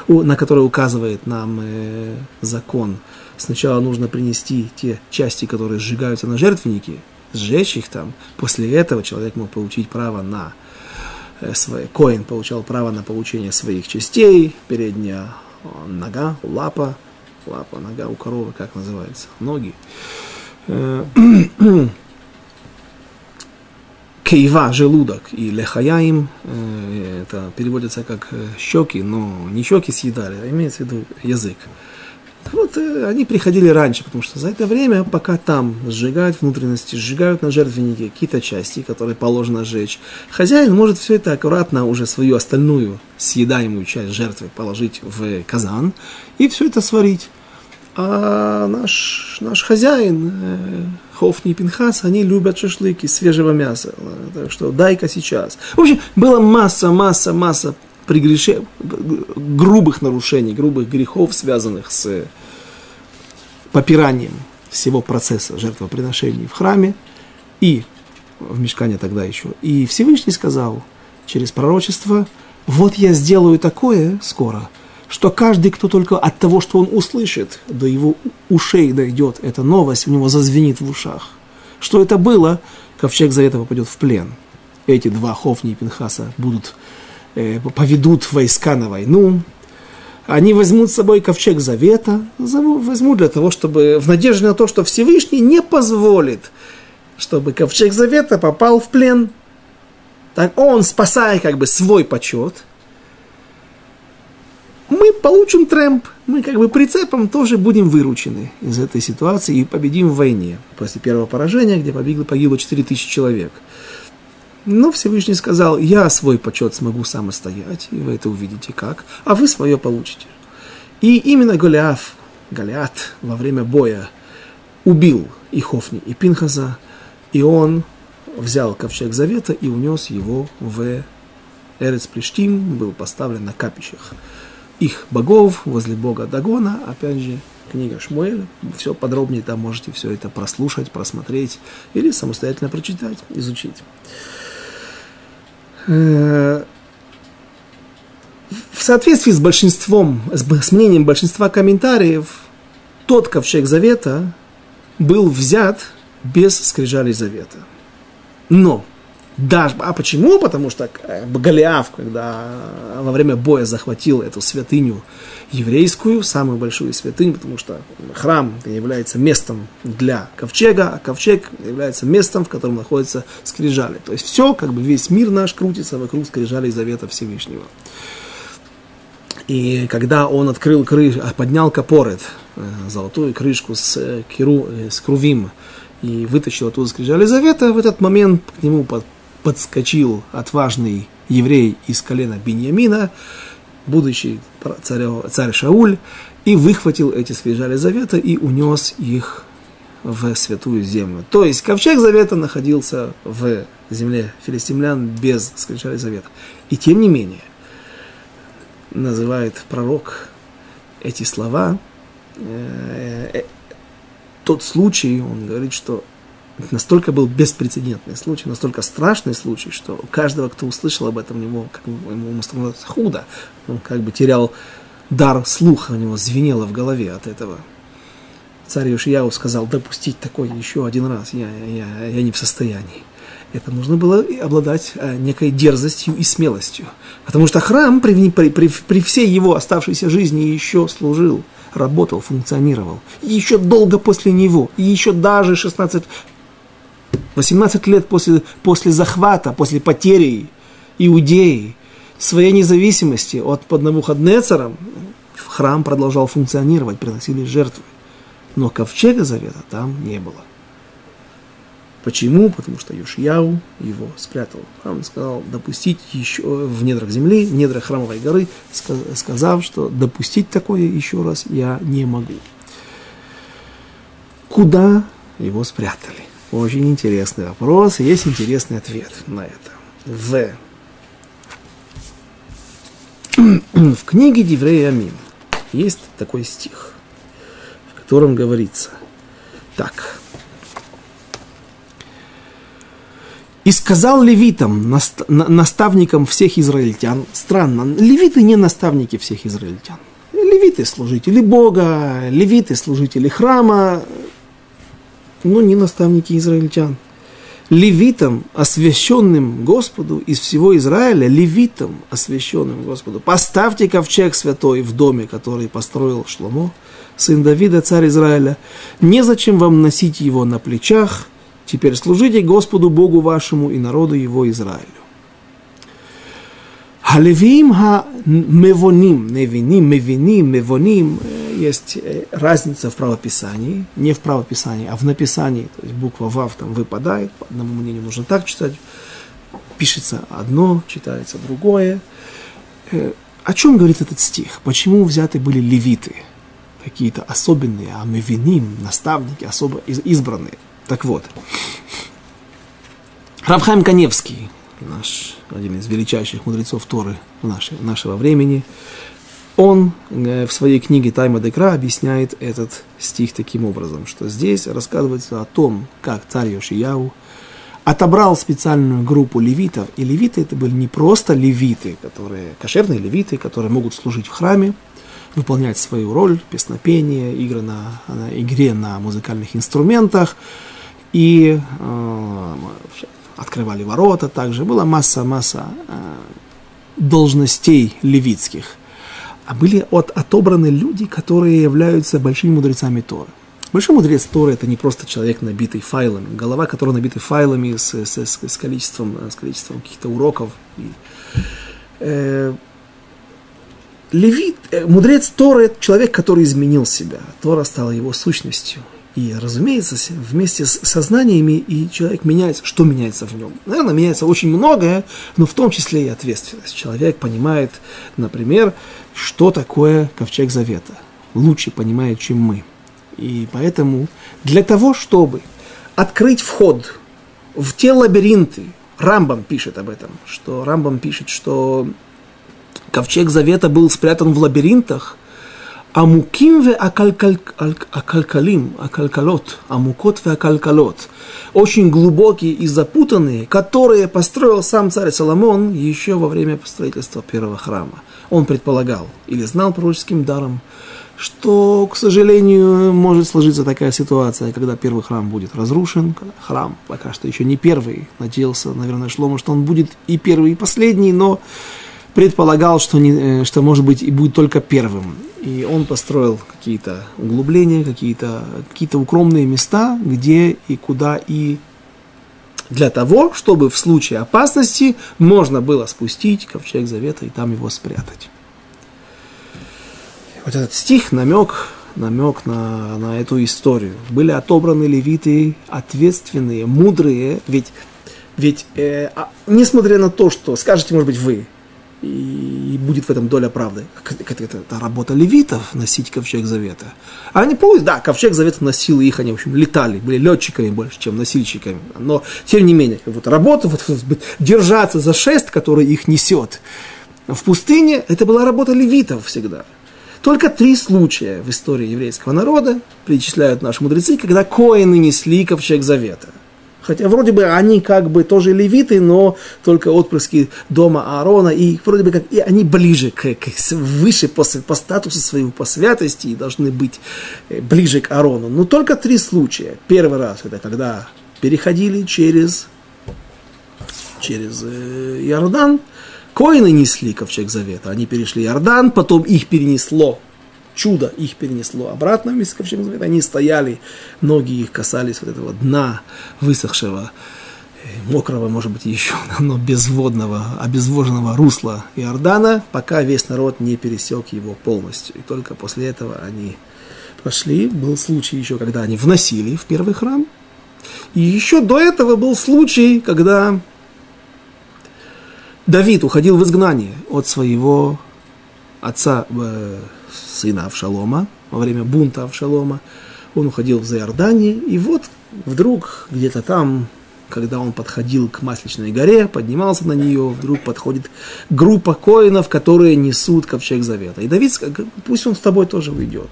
на которое указывает нам э, закон. Сначала нужно принести те части, которые сжигаются на жертвеннике, сжечь их там. После этого человек мог получить право на э, свой, Коин получал право на получение своих частей, передняя нога, лапа, лапа, нога у коровы, как называется, ноги. Э, кейва, желудок, и лехаяим, э, это переводится как э, щеки, но не щеки съедали, а имеется в виду язык. Вот э, они приходили раньше, потому что за это время, пока там сжигают внутренности, сжигают на жертвеннике какие-то части, которые положено сжечь, хозяин может все это аккуратно уже свою остальную съедаемую часть жертвы положить в казан и все это сварить. А наш, наш хозяин, э, Хофни и Пинхас, они любят шашлыки свежего мяса. Так что дай-ка сейчас. В общем, была масса, масса, масса прегреше... грубых нарушений, грубых грехов, связанных с попиранием всего процесса жертвоприношений в храме и в мешкане тогда еще. И Всевышний сказал через пророчество, вот я сделаю такое скоро, что каждый, кто только от того, что он услышит, до его ушей дойдет эта новость, у него зазвенит в ушах. Что это было? Ковчег Завета попадет в плен. Эти два Хофни и Пинхаса будут Э, поведут войска на войну, они возьмут с собой ковчег завета, возьмут для того, чтобы, в надежде на то, что Всевышний не позволит, чтобы ковчег завета попал в плен. Так он, спасая как бы свой почет, мы получим трэмп, мы как бы прицепом тоже будем выручены из этой ситуации и победим в войне. После первого поражения, где погибло, погибло 4000 человек – но Всевышний сказал, я свой почет смогу самостоять, и вы это увидите как, а вы свое получите. И именно Голиаф, Голиат во время боя убил и Хофни, и Пинхаза, и он взял ковчег завета и унес его в Эрец Плештим, был поставлен на капищах их богов возле бога Дагона, опять же, книга Шмуэля, все подробнее там можете все это прослушать, просмотреть или самостоятельно прочитать, изучить. Э, в соответствии с большинством, с мнением большинства комментариев, тот ковчег завета был взят без скрижалей завета. Но даже, а почему? Потому что э, Голиаф, когда во время боя захватил эту святыню еврейскую, самую большую святыню, потому что храм является местом для ковчега, а ковчег является местом, в котором находятся скрижали. То есть все, как бы весь мир наш крутится вокруг скрижалей Завета Всевышнего. И когда он открыл крыш, поднял капорет, э, золотую крышку с, э, киру, с крувим, и вытащил оттуда скрижали завета, в этот момент к нему под, подскочил отважный еврей из колена Беньямина, будущий царь, царь Шауль, и выхватил эти скрижали завета и унес их в святую землю. То есть ковчег завета находился в земле филистимлян без скрижали завета. И тем не менее, называет пророк эти слова, э, э, тот случай, он говорит, что настолько был беспрецедентный случай, настолько страшный случай, что у каждого, кто услышал об этом, ему, как, ему становилось худо. Он как бы терял дар слуха, у него звенело в голове от этого. Царь Йошияу сказал, допустить такое еще один раз, я, я, я не в состоянии. Это нужно было обладать э, некой дерзостью и смелостью. Потому что храм при, при, при, при всей его оставшейся жизни еще служил работал, функционировал. И еще долго после него, и еще даже 16, 18 лет после, после захвата, после потери Иудеи, своей независимости от под Навуходнецером, храм продолжал функционировать, приносили жертвы. Но ковчега завета там не было. Почему? Потому что Юшьяу его спрятал. Он сказал допустить еще в недрах земли, в недрах храмовой горы, сказав, что допустить такое еще раз я не могу. Куда его спрятали? Очень интересный вопрос, и есть интересный ответ на это. В. В книге Диврея Амин есть такой стих, в котором говорится так. И сказал левитам, наставникам всех израильтян, странно, левиты не наставники всех израильтян. Левиты служители Бога, левиты служители храма, но не наставники израильтян. Левитам, освященным Господу из всего Израиля, левитам, освященным Господу, поставьте ковчег святой в доме, который построил Шломо, сын Давида, царь Израиля. Незачем вам носить его на плечах, Теперь служите Господу Богу вашему и народу его Израилю. Халевиим ха мевоним, невиним, мевиним, мевоним, есть э, разница в правописании, не в правописании, а в написании, то есть буква ВАВ там выпадает, по одному мнению нужно так читать, пишется одно, читается другое. Э, о чем говорит этот стих? Почему взяты были левиты? Какие-то особенные, а мы виним, наставники, особо избранные. Так вот, Равхайм Каневский, наш, один из величайших мудрецов Торы нашего, нашего времени, он э, в своей книге Тайма Декра объясняет этот стих таким образом, что здесь рассказывается о том, как царь Йошияу отобрал специальную группу левитов, и левиты это были не просто левиты, которые, кошерные левиты, которые могут служить в храме, выполнять свою роль, песнопение, игры на, на игре на музыкальных инструментах, и э, открывали ворота также. Была масса-масса э, должностей левитских. А были от, отобраны люди, которые являются большими мудрецами Торы. Большой мудрец Торы – это не просто человек, набитый файлами. Голова, которая набита файлами с, с, с, с количеством, с количеством каких-то уроков. И, э, левит, э, мудрец Торы – это человек, который изменил себя. Тора стала его сущностью. И, разумеется, вместе с сознаниями и человек меняется. Что меняется в нем? Наверное, меняется очень многое, но в том числе и ответственность. Человек понимает, например, что такое ковчег завета. Лучше понимает, чем мы. И поэтому для того, чтобы открыть вход в те лабиринты, Рамбам пишет об этом, что Рамбам пишет, что ковчег завета был спрятан в лабиринтах, עמוקים והקלקלים, הקלקלות, עמוקות והקלקלות, очень глубокие и запутанные, которые построил сам царь Соломон еще во время строительства первого храма. Он предполагал или знал пророческим даром, что, к сожалению, может сложиться такая ситуация, когда первый храм будет разрушен, храм пока что еще не первый, надеялся, наверное, Шлома, что он будет и первый, и последний, но предполагал, что, не, что может быть и будет только первым. И он построил какие-то углубления, какие-то какие укромные места, где и куда и для того, чтобы в случае опасности можно было спустить ковчег завета и там его спрятать. Вот этот стих намек, намек на, на эту историю. Были отобраны левиты ответственные, мудрые, ведь, ведь э, а, несмотря на то, что скажете, может быть, вы, и будет в этом доля правды. Это, это, это работа левитов носить ковчег завета. А они помнят, да, ковчег завета носил их, они, в общем, летали, были летчиками больше, чем носильщиками. Но, тем не менее, вот работа, вот, держаться за шест, который их несет. В пустыне это была работа левитов всегда. Только три случая в истории еврейского народа перечисляют наши мудрецы, когда коины несли ковчег завета – Хотя вроде бы они как бы тоже левиты, но только отпрыски дома Аарона, и вроде бы как и они ближе, к, к, выше по, по статусу своего, по святости, и должны быть э, ближе к Аарону. Но только три случая. Первый раз это когда переходили через, через э, Иордан, коины несли ковчег завета, они перешли Иордан, потом их перенесло чудо их перенесло обратно вместе с ковчегом завета. Они стояли, ноги их касались вот этого дна высохшего, э, мокрого, может быть, еще, но безводного, обезвоженного русла Иордана, пока весь народ не пересек его полностью. И только после этого они пошли. Был случай еще, когда они вносили в первый храм. И еще до этого был случай, когда Давид уходил в изгнание от своего отца э, сына Авшалома, во время бунта Авшалома, он уходил в Заордание, и вот вдруг где-то там, когда он подходил к Масличной горе, поднимался на нее, вдруг подходит группа коинов, которые несут ковчег завета. И Давид, пусть он с тобой тоже уйдет.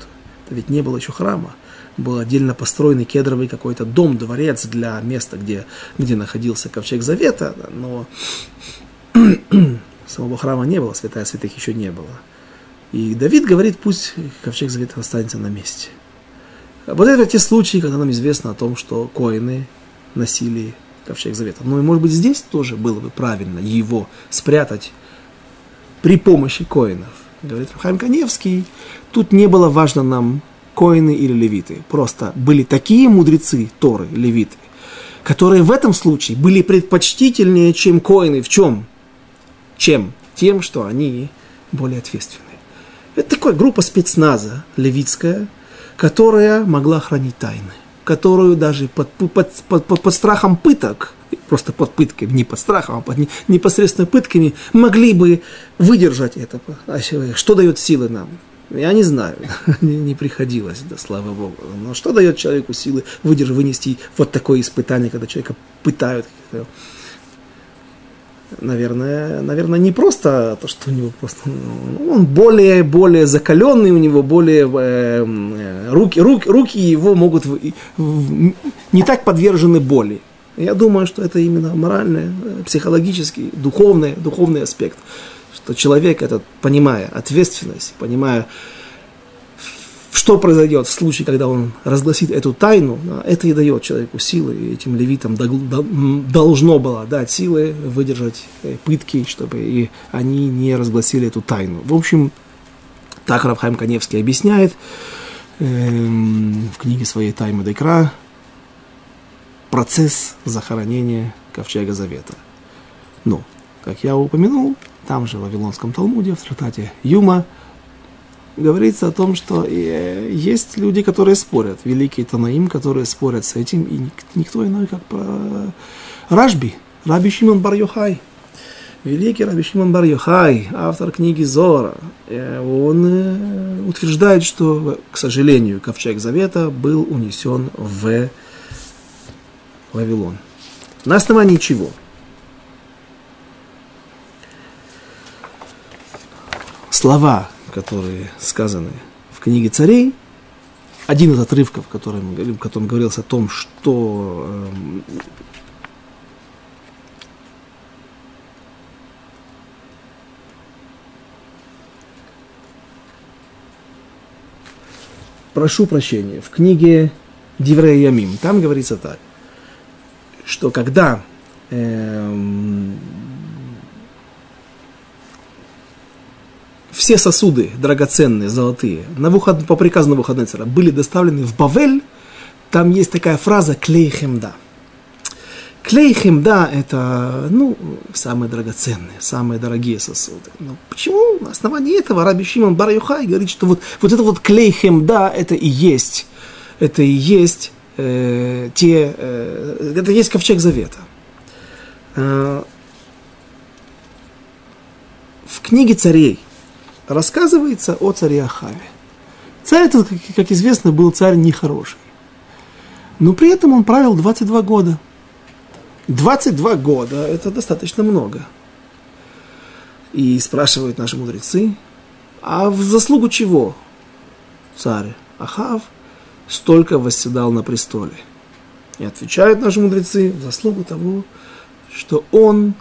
Ведь не было еще храма. Был отдельно построенный кедровый какой-то дом, дворец для места, где, где находился ковчег завета, но самого храма не было, святая святых еще не было. И Давид говорит, пусть ковчег завета останется на месте. Вот это те случаи, когда нам известно о том, что коины носили ковчег завета. Но, может быть, здесь тоже было бы правильно его спрятать при помощи коинов. Говорит Рахам Каневский, тут не было важно нам коины или левиты. Просто были такие мудрецы Торы, левиты, которые в этом случае были предпочтительнее, чем коины. В чем? Чем? Тем, что они более ответственные. Это такая группа спецназа левитская, которая могла хранить тайны, которую даже под, под, под, под, под страхом пыток, просто под пытками, не под страхом, а под непосредственно пытками, могли бы выдержать это. Что дает силы нам? Я не знаю, не приходилось, да, слава Богу. Но что дает человеку силы выдержать, вынести вот такое испытание, когда человека пытают? Наверное, наверное, не просто то, что у него просто... Ну, он более, более закаленный, у него более... Э, э руки, руки, руки его могут... Не так подвержены боли. Я думаю, что это именно моральный, э, психологический, духовный, духовный аспект что человек этот, понимая ответственность, понимая, что произойдет в случае, когда он разгласит эту тайну, это и дает человеку силы, и этим левитам должно было дать силы выдержать э, пытки, чтобы и они не разгласили эту тайну. В общем, так Равхайм Каневский объясняет эм, в книге своей Тайма Декра процесс захоронения Ковчега Завета. Ну, как я упомянул, там же в Вавилонском Талмуде, в трактате Юма, говорится о том, что э, есть люди, которые спорят, великие Танаим, которые спорят с этим, и никто иной, как про Рашби, Раби Шимон бар Йохай. Великий Раби Шимон бар Йохай, автор книги Зора, э, он э, утверждает, что, к сожалению, Ковчег Завета был унесен в Вавилон. На основании чего? слова, которые сказаны в книге царей, один из отрывков, который мы в котором говорилось о том, что э, прошу прощения, в книге Диврея Ямим, там говорится так, что когда э, все сосуды драгоценные, золотые, на выход, по приказу Навуходнецера были доставлены в Бавель, там есть такая фраза «клейхемда». Клейхемда – это, ну, самые драгоценные, самые дорогие сосуды. Но почему на основании этого Раби Шимон Бар говорит, что вот, вот это вот клейхемда – это и есть, это и есть э, те, э, это есть ковчег завета. Э, в книге царей – рассказывается о царе Ахаве. Царь этот, как известно, был царь нехороший. Но при этом он правил 22 года. 22 года – это достаточно много. И спрашивают наши мудрецы, а в заслугу чего царь Ахав столько восседал на престоле? И отвечают наши мудрецы, в заслугу того, что он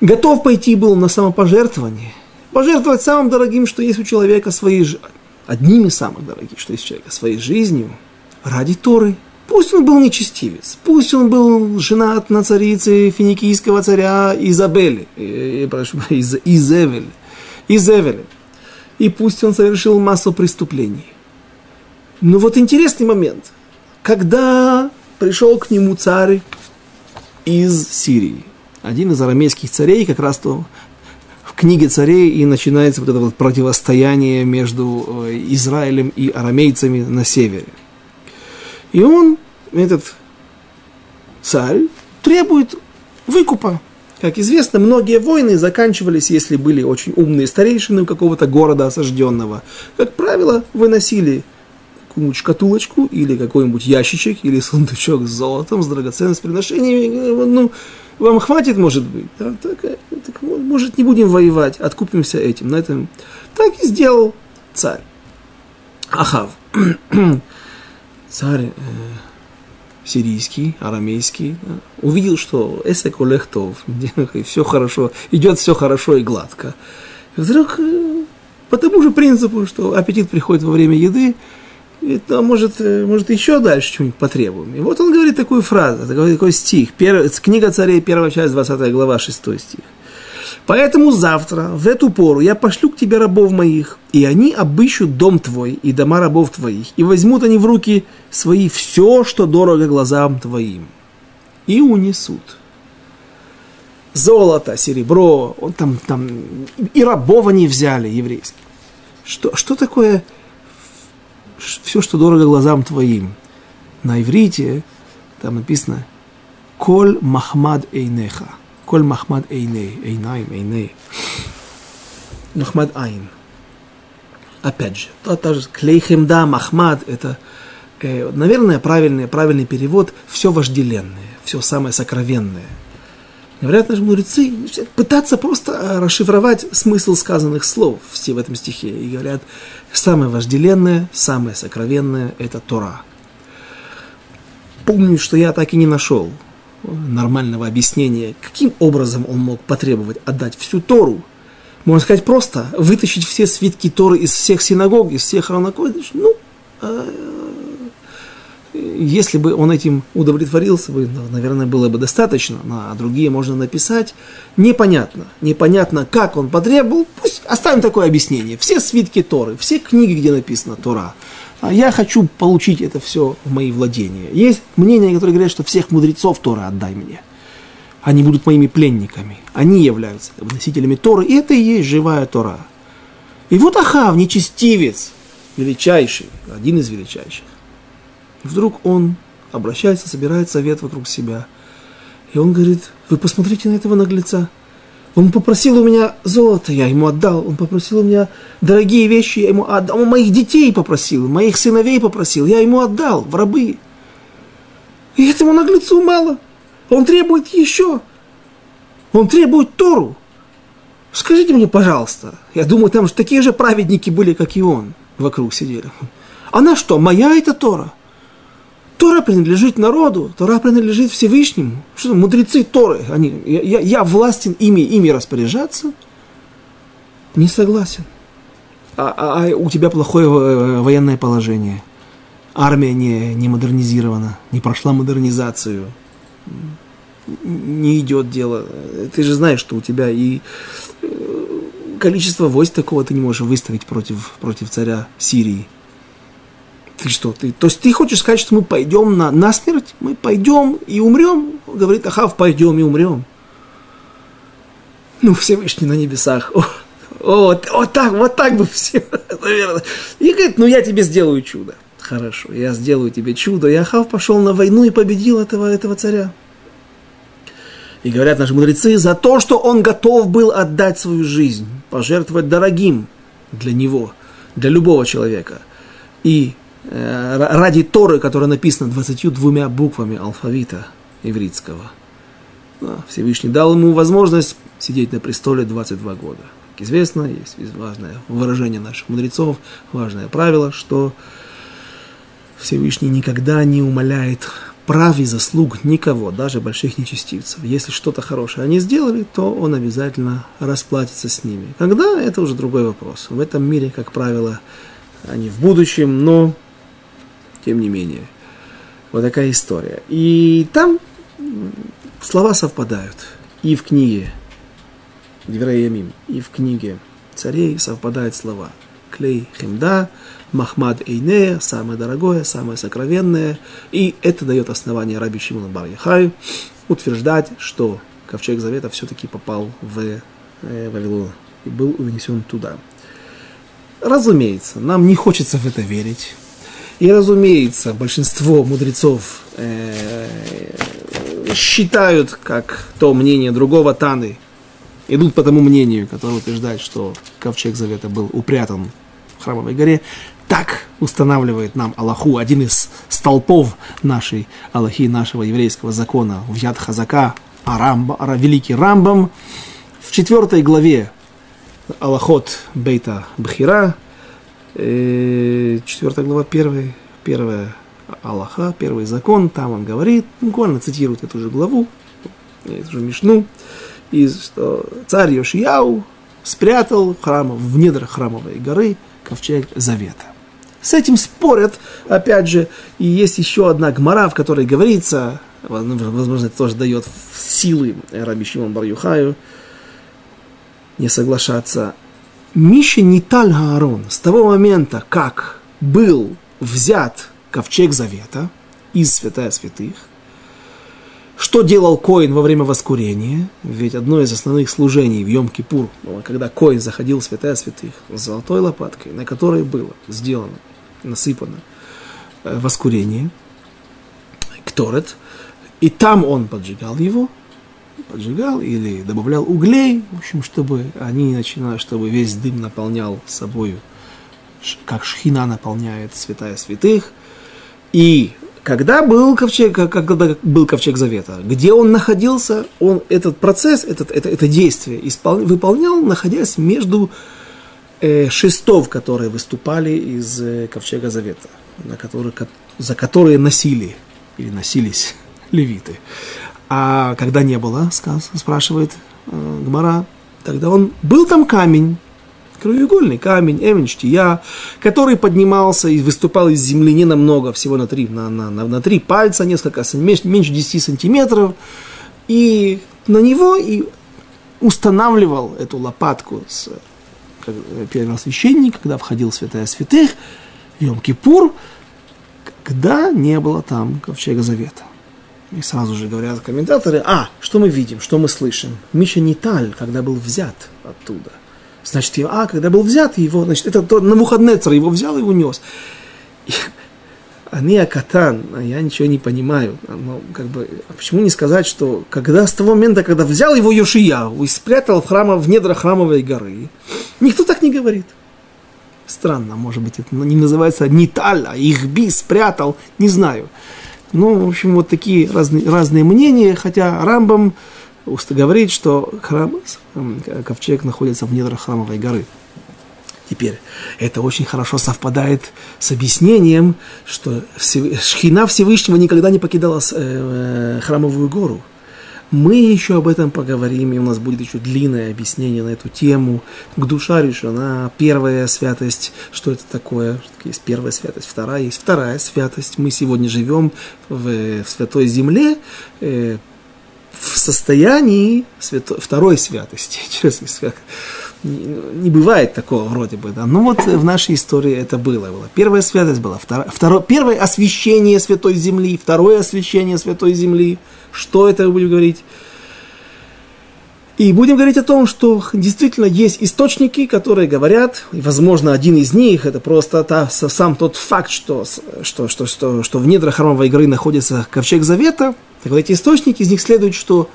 готов пойти был на самопожертвование – пожертвовать самым дорогим, что есть у человека, своей, одним из самых дорогих, что есть у человека, своей жизнью, ради Торы. Пусть он был нечестивец, пусть он был женат на царице финикийского царя Изабели, и, прошу, Из, Изевель, и пусть он совершил массу преступлений. Но вот интересный момент, когда пришел к нему царь из Сирии, один из арамейских царей, как раз то книге царей и начинается вот это вот противостояние между э, Израилем и арамейцами на севере. И он, этот царь, требует выкупа. Как известно, многие войны заканчивались, если были очень умные старейшины какого-то города осажденного. Как правило, выносили какую-нибудь шкатулочку или какой-нибудь ящичек или сундучок с золотом, с драгоценными приношениями. Ну, вам хватит, может быть? Да, так, э, так, может, не будем воевать, откупимся этим. На этом. Так и сделал царь. Ахав. царь э, сирийский, арамейский, да, увидел, что Эсек Олехтов, все хорошо, идет все хорошо и гладко. И вдруг э, по тому же принципу, что аппетит приходит во время еды, это может, э, может еще дальше что-нибудь потребуем. И вот он говорит такую фразу, такой, такой стих, первый, книга царей, первая часть, 20 глава, 6 стих. Поэтому завтра, в эту пору, я пошлю к тебе рабов моих, и они обыщут дом твой и дома рабов твоих, и возьмут они в руки свои все, что дорого глазам твоим, и унесут. Золото, серебро, он там, там и рабов они взяли еврейских. Что, что такое все, что дорого глазам твоим? На иврите там написано «Коль махмад эйнеха». Коль махмад эйней, эйнайм, эйней. Махмад айн. Опять же, то, та же клейхемда, махмад, это, э, наверное, правильный, правильный перевод «все вожделенное», «все самое сокровенное». Говорят наши мудрецы, пытаться просто э, расшифровать смысл сказанных слов все в этом стихе. И говорят, самое вожделенное, самое сокровенное – это Тора. Помню, что я так и не нашел нормального объяснения, каким образом он мог потребовать отдать всю Тору. Можно сказать просто, вытащить все свитки Торы из всех синагог, из всех равнокодиш. Ну, э, если бы он этим удовлетворился бы, наверное, было бы достаточно, а другие можно написать. Непонятно. Непонятно, как он потребовал. Пусть оставим такое объяснение. Все свитки Торы, все книги, где написано Тора – а я хочу получить это все в мои владения. Есть мнения, которые говорят, что всех мудрецов Тора отдай мне. Они будут моими пленниками. Они являются носителями Торы, и это и есть живая Тора. И вот Ахав, нечестивец, величайший, один из величайших. И вдруг он обращается, собирает совет вокруг себя. И он говорит, вы посмотрите на этого наглеца. Он попросил у меня золото, я ему отдал. Он попросил у меня дорогие вещи, я ему отдал. Он моих детей попросил, моих сыновей попросил, я ему отдал в рабы. И этому наглецу мало. Он требует еще. Он требует Тору. Скажите мне, пожалуйста, я думаю, там же такие же праведники были, как и он, вокруг сидели. Она что, моя это Тора? Тора принадлежит народу, Тора принадлежит Всевышнему. Что мудрецы Торы, они, я, я, властен ими, ими распоряжаться? Не согласен. А, а, а у тебя плохое э, военное положение. Армия не, не модернизирована, не прошла модернизацию. Не идет дело. Ты же знаешь, что у тебя и э, количество войск такого ты не можешь выставить против, против царя Сирии. Ты что, ты, то есть ты хочешь сказать, что мы пойдем на, на смерть? Мы пойдем и умрем? Говорит Ахав, пойдем и умрем. Ну, Всевышний на небесах. О, вот, вот так, вот так бы все, наверное. И говорит, ну я тебе сделаю чудо. Хорошо, я сделаю тебе чудо. И Ахав пошел на войну и победил этого, этого царя. И говорят наши мудрецы, за то, что он готов был отдать свою жизнь, пожертвовать дорогим для него, для любого человека. И ради Торы, которая написана 22 буквами алфавита ивритского. Всевышний дал ему возможность сидеть на престоле 22 года. Как известно, есть важное выражение наших мудрецов, важное правило, что Всевышний никогда не умаляет прав и заслуг никого, даже больших нечестивцев. Если что-то хорошее они сделали, то он обязательно расплатится с ними. Когда, это уже другой вопрос. В этом мире, как правило, они в будущем, но тем не менее. Вот такая история. И там слова совпадают. И в книге Девраямим, и в книге царей совпадают слова. Клей Хемда, Махмад Эйнея, самое дорогое, самое сокровенное. И это дает основание Раби Шимону бар утверждать, что Ковчег Завета все-таки попал в э, Вавилон и был унесен туда. Разумеется, нам не хочется в это верить. И, разумеется, большинство мудрецов э, считают, как то мнение другого Таны, идут по тому мнению, которое утверждает, что ковчег завета был упрятан в храмовой горе. Так устанавливает нам Аллаху, один из столпов нашей Аллахи, нашего еврейского закона, в Яд Хазака, Арамба, Ара, великий Рамбам, в четвертой главе Аллахот Бейта Бхира, Э, четвертая глава, первый, первая Аллаха, первый закон, там он говорит, буквально цитирует эту же главу, эту же Мишну, и что царь Йошияу спрятал храм, в недрах храмовой горы ковчег Завета. С этим спорят, опять же, и есть еще одна гмара, в которой говорится, возможно, это тоже дает силы Раби Шимон бар не соглашаться. Миша Ниталь Аарон с того момента, как был взят ковчег завета из святая святых, что делал Коин во время воскурения? Ведь одно из основных служений в Йом-Кипур, когда Коин заходил в святая святых с золотой лопаткой, на которой было сделано, насыпано э, воскурение, кторет, и там он поджигал его, поджигал или добавлял углей, в общем, чтобы они начинали, чтобы весь дым наполнял собою, как шхина наполняет святая святых. И когда был ковчег, когда был ковчег завета, где он находился, он этот процесс, этот, это, это действие испол, выполнял, находясь между э, шестов, которые выступали из э, ковчега завета, на который, за которые носили или носились левиты. А когда не было, спрашивает э, Гмара, тогда он был там камень, краеугольный камень, эмень, штия, который поднимался и выступал из земли не намного, всего на три, на, на, на, на три пальца, несколько, меньше, меньше 10 сантиметров, и на него и устанавливал эту лопатку с первосвященник, когда входил в святая святых, Йом-Кипур, когда не было там ковчега завета. И сразу же говорят комментаторы, а, что мы видим, что мы слышим? Миша Ниталь, когда был взят оттуда. Значит, а, когда был взят, его, значит, это то, на Навуходнецер его взял и унес. Они акатан, а я ничего не понимаю. Но, как бы, а почему не сказать, что когда с того момента, когда взял его Йошия и спрятал в, храма, в недра храмовой горы, никто так не говорит. Странно, может быть, это не называется Ниталь, а Ихби спрятал, не знаю. Ну, в общем, вот такие разные, разные мнения, хотя Рамбам говорит, что храм, ковчег находится в недрах храмовой горы. Теперь, это очень хорошо совпадает с объяснением, что Шхина Всевышнего никогда не покидала э, храмовую гору. Мы еще об этом поговорим, и у нас будет еще длинное объяснение на эту тему. Душа решена первая святость, что это такое. Есть первая святость, вторая есть вторая святость. Мы сегодня живем в, в святой земле, э, в состоянии свято, второй святости. Не, бывает такого вроде бы, да. Но вот в нашей истории это было. было. Первая святость была, вторая, второе, первое освящение святой земли, второе освящение святой земли – что это будем говорить? И будем говорить о том, что действительно есть источники, которые говорят, и, возможно, один из них, это просто та, сам тот факт, что, что, что, что, что в недрах храмовой игры находится ковчег завета. Так вот, эти источники, из них следует, что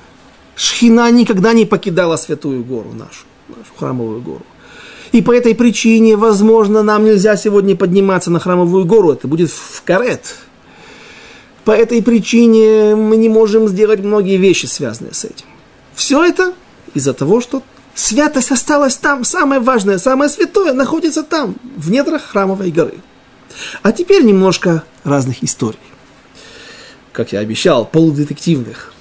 Шхина никогда не покидала святую гору нашу, нашу храмовую гору. И по этой причине, возможно, нам нельзя сегодня подниматься на храмовую гору, это будет в карет, по этой причине мы не можем сделать многие вещи, связанные с этим. Все это из-за того, что святость осталась там, самое важное, самое святое находится там, в недрах храмовой горы. А теперь немножко разных историй. Как я обещал, полудетективных.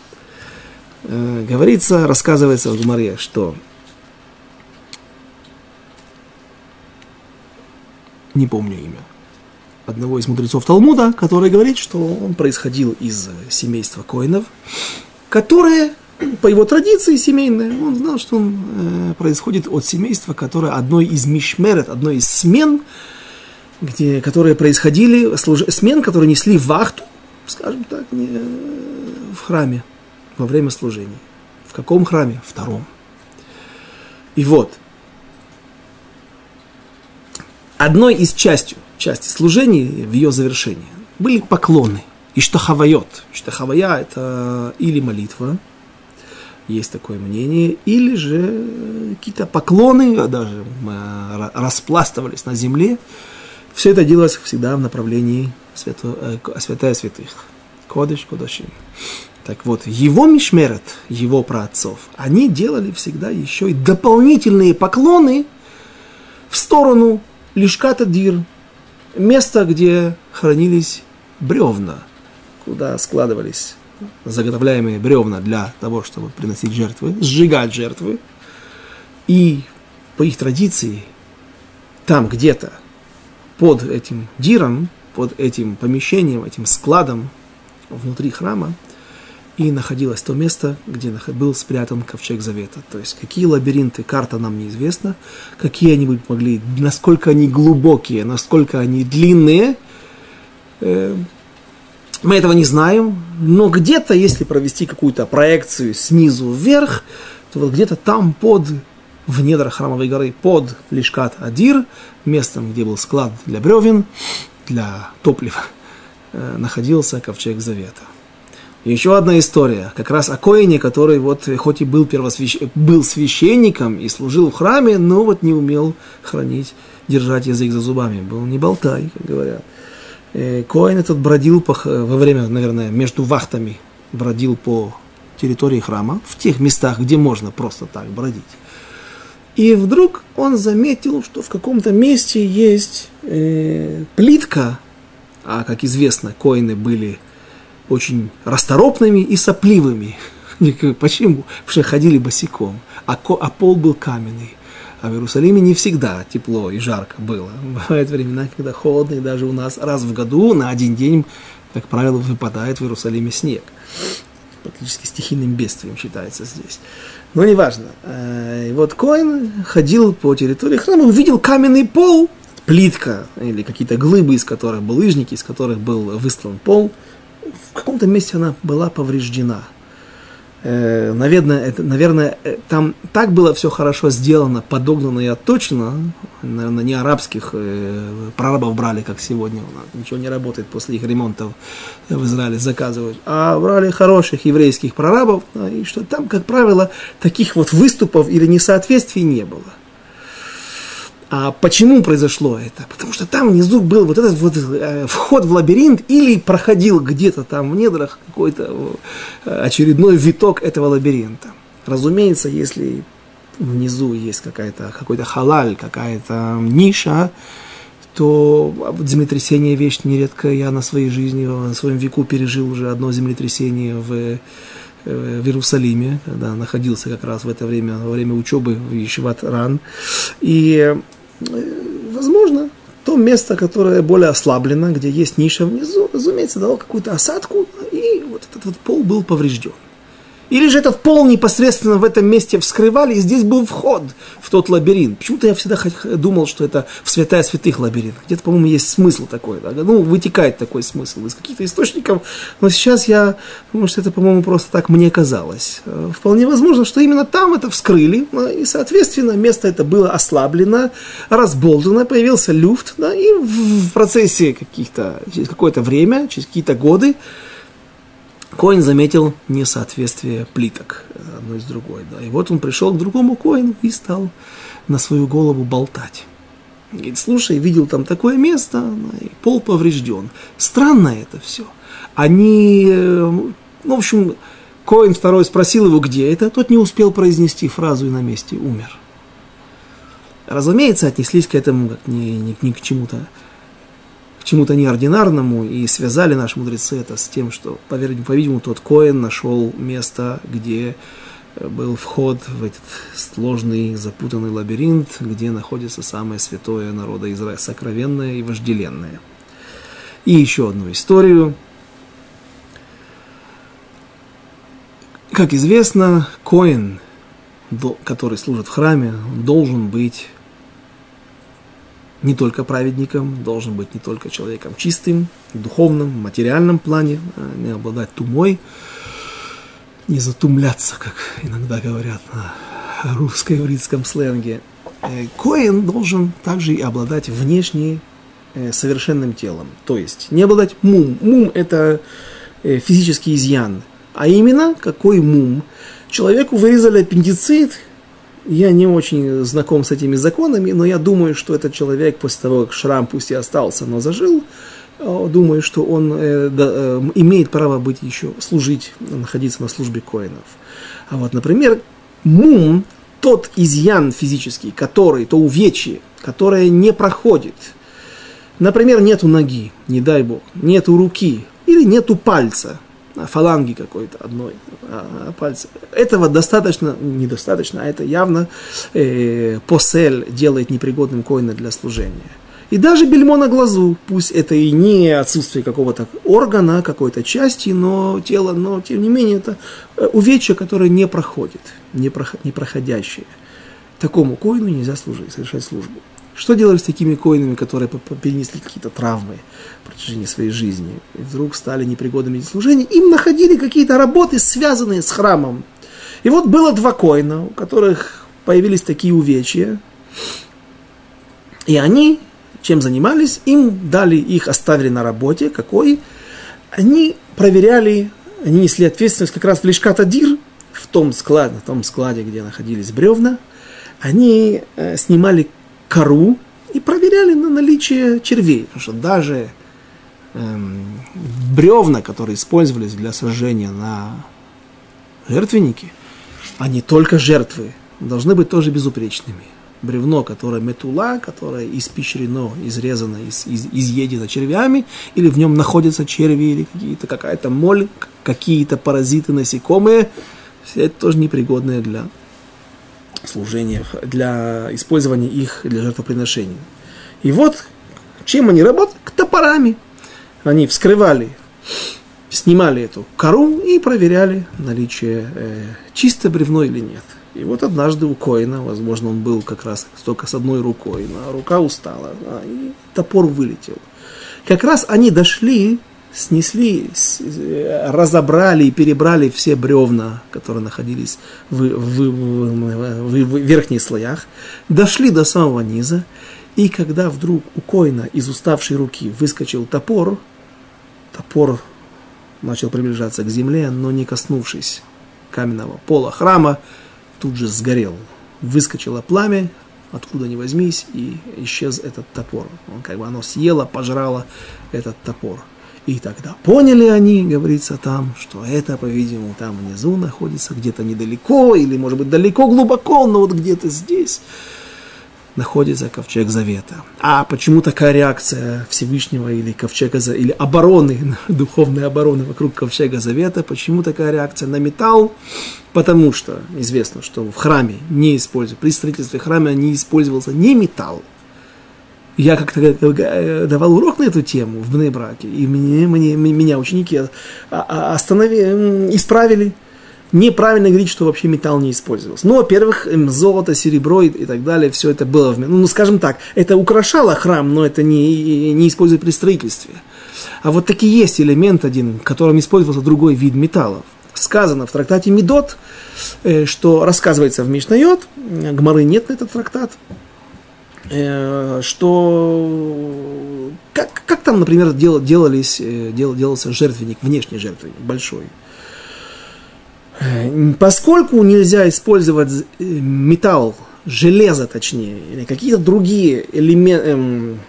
Э, говорится, рассказывается в Гумаре, что не помню имя одного из мудрецов Талмуда, который говорит, что он происходил из семейства коинов, которое, по его традиции семейной, он знал, что он э, происходит от семейства, которое одной из мишмерет, одной из смен, где, которые происходили, служ... смен, которые несли вахту, скажем так, не, в храме во время служения. В каком храме? Втором. И вот, одной из частью части служения, в ее завершении, были поклоны. Иштахавайот. Иштахавая – это или молитва, есть такое мнение, или же какие-то поклоны, даже распластывались на земле. Все это делалось всегда в направлении свято, э, святая святых. Кодыш, Кодашим. Так вот, его мишмерет, его праотцов, они делали всегда еще и дополнительные поклоны в сторону Лишката Дир, место, где хранились бревна, куда складывались заготовляемые бревна для того, чтобы приносить жертвы, сжигать жертвы. И по их традиции, там где-то под этим диром, под этим помещением, этим складом внутри храма, и находилось то место, где был спрятан ковчег завета. То есть какие лабиринты, карта нам неизвестна, какие они могли, насколько они глубокие, насколько они длинные, э, мы этого не знаем, но где-то, если провести какую-то проекцию снизу вверх, то вот где-то там под, в недрах храмовой горы, под Лишкат Адир, местом, где был склад для бревен, для топлива, э, находился ковчег завета. Еще одна история, как раз о Коине, который вот хоть и был, первосвящ... был священником и служил в храме, но вот не умел хранить, держать язык за зубами. Был не болтай, как говорят. Э, Коин этот бродил по, во время, наверное, между вахтами, бродил по территории храма, в тех местах, где можно просто так бродить. И вдруг он заметил, что в каком-то месте есть э, плитка, а, как известно, коины были очень расторопными и сопливыми. Почему? Потому что ходили босиком, а, а пол был каменный. А в Иерусалиме не всегда тепло и жарко было. Бывают времена, когда холодно, и даже у нас раз в году на один день, как правило, выпадает в Иерусалиме снег. Практически стихийным бедствием считается здесь. Но неважно. Э, и вот Коин ходил по территории храма, увидел каменный пол, плитка или какие-то глыбы, из которых был лыжники, из которых был выстлан пол. В каком-то месте она была повреждена – Э, наверное, это, наверное, э, там так было все хорошо сделано, подогнано и отточено. Наверное, не арабских э, прорабов брали, как сегодня. Ничего не работает после их ремонтов в Израиле заказывают. А брали хороших еврейских прорабов, да, и что там, как правило, таких вот выступов или несоответствий не было. А почему произошло это? Потому что там внизу был вот этот вот э, вход в лабиринт или проходил где-то там в недрах какой-то э, очередной виток этого лабиринта. Разумеется, если внизу есть какая-то, какой-то халаль, какая-то ниша, то землетрясение вещь нередко я на своей жизни, на своем веку пережил уже одно землетрясение в, э, в Иерусалиме, когда находился как раз в это время, во время учебы в Ешиват Ран. И возможно, то место, которое более ослаблено, где есть ниша внизу, разумеется, дало какую-то осадку, и вот этот вот пол был поврежден. Или же этот пол непосредственно в этом месте вскрывали, и здесь был вход в тот лабиринт. Почему-то я всегда думал, что это в святая святых лабиринт. Где-то, по-моему, есть смысл такой. Да? Ну, вытекает такой смысл из каких-то источников. Но сейчас я думаю, что это, по-моему, просто так мне казалось. Э, вполне возможно, что именно там это вскрыли, и, соответственно, место это было ослаблено, разболтано, появился люфт, да, и в процессе каких-то, через какое-то время, через какие-то годы, Коин заметил несоответствие плиток одной с другой. Да. И вот он пришел к другому коину и стал на свою голову болтать. Говорит, слушай, видел там такое место, и пол поврежден. Странно это все. Они, э, ну, в общем, Коин второй спросил его, где это, тот не успел произнести фразу и на месте умер. Разумеется, отнеслись к этому как ни, ни, ни к чему-то к чему-то неординарному, и связали наши мудрецы это с тем, что, по-видимому, тот Коин нашел место, где э, был вход в этот сложный, запутанный лабиринт, где находится самое святое народа Израиля, сокровенное и вожделенное. И еще одну историю. Как известно, Коин, который служит в храме, должен быть не только праведником, должен быть не только человеком чистым, духовным, материальном плане, а не обладать тумой, не затумляться, как иногда говорят на русско-еврейском сленге. Э, Коин должен также и обладать внешне э, совершенным телом, то есть не обладать мум. Мум – это э, физический изъян, а именно какой мум? Человеку вырезали аппендицит, я не очень знаком с этими законами, но я думаю, что этот человек после того, как шрам пусть и остался, но зажил, э, думаю, что он э, да, э, имеет право быть еще, служить, находиться на службе коинов. А вот, например, мум, тот изъян физический, который, то увечье, которое не проходит. Например, нету ноги, не дай бог, нету руки или нету пальца – фаланги какой-то одной а, пальца. Этого достаточно, недостаточно, а это явно э, посель делает непригодным коина для служения. И даже бельмо на глазу, пусть это и не отсутствие какого-то органа, какой-то части, но тело, но тем не менее это э, увечье, которое не проходит, не, не проходящее. Такому коину нельзя служить, совершать службу. Что делали с такими коинами, которые перенесли какие-то травмы в протяжении своей жизни, и вдруг стали непригодными для служения? Им находили какие-то работы, связанные с храмом. И вот было два коина, у которых появились такие увечья, и они чем занимались, им дали, их оставили на работе, какой, они проверяли, они несли ответственность как раз в Лишкатадир, в том складе, в том складе, где находились бревна, они э, снимали кору и проверяли на наличие червей, потому что даже эм, бревна, которые использовались для сожжения на жертвеннике, они только жертвы, должны быть тоже безупречными. Бревно, которое метула, которое испещрено, изрезано, из, из, изъедено червями, или в нем находятся черви, или какие-то, какая-то моль, какие-то паразиты, насекомые, все это тоже непригодное для служения, для использования их для жертвоприношений. И вот, чем они работают? К топорами. Они вскрывали, снимали эту кору и проверяли наличие э, чисто бревно или нет. И вот однажды у Коина, возможно, он был как раз только с одной рукой, но рука устала, а, и топор вылетел. Как раз они дошли, снесли, разобрали и перебрали все бревна, которые находились в, в, в, в, в верхних слоях, дошли до самого низа, и когда вдруг у Коина из уставшей руки выскочил топор, топор начал приближаться к земле, но не коснувшись каменного пола храма, тут же сгорел. Выскочило пламя, откуда ни возьмись, и исчез этот топор. Он как бы оно съело, пожрало этот топор. И тогда поняли они, говорится там, что это, по-видимому, там внизу находится, где-то недалеко, или, может быть, далеко, глубоко, но вот где-то здесь находится ковчег завета. А почему такая реакция Всевышнего или ковчега или обороны, духовной обороны вокруг ковчега завета, почему такая реакция на металл? Потому что известно, что в храме не используется, при строительстве храма не использовался не металл. Я как-то э, давал урок на эту тему в Бнебраке, и мне, мне, меня ученики остановили, исправили, неправильно говорить, что вообще металл не использовался. Ну, во-первых, золото, серебро и, и так далее, все это было, в, ну, скажем так, это украшало храм, но это не, не используют при строительстве. А вот таки есть элемент один, в котором использовался другой вид металлов. Сказано в трактате Медот, э, что рассказывается в Мишнайот, Гмары нет на этот трактат, э, что как, как там, например, дел, делались, э, дел, делался жертвенник, внешний жертвенник, большой – Поскольку нельзя использовать э, металл, железо точнее, или какие-то другие элементы, эм,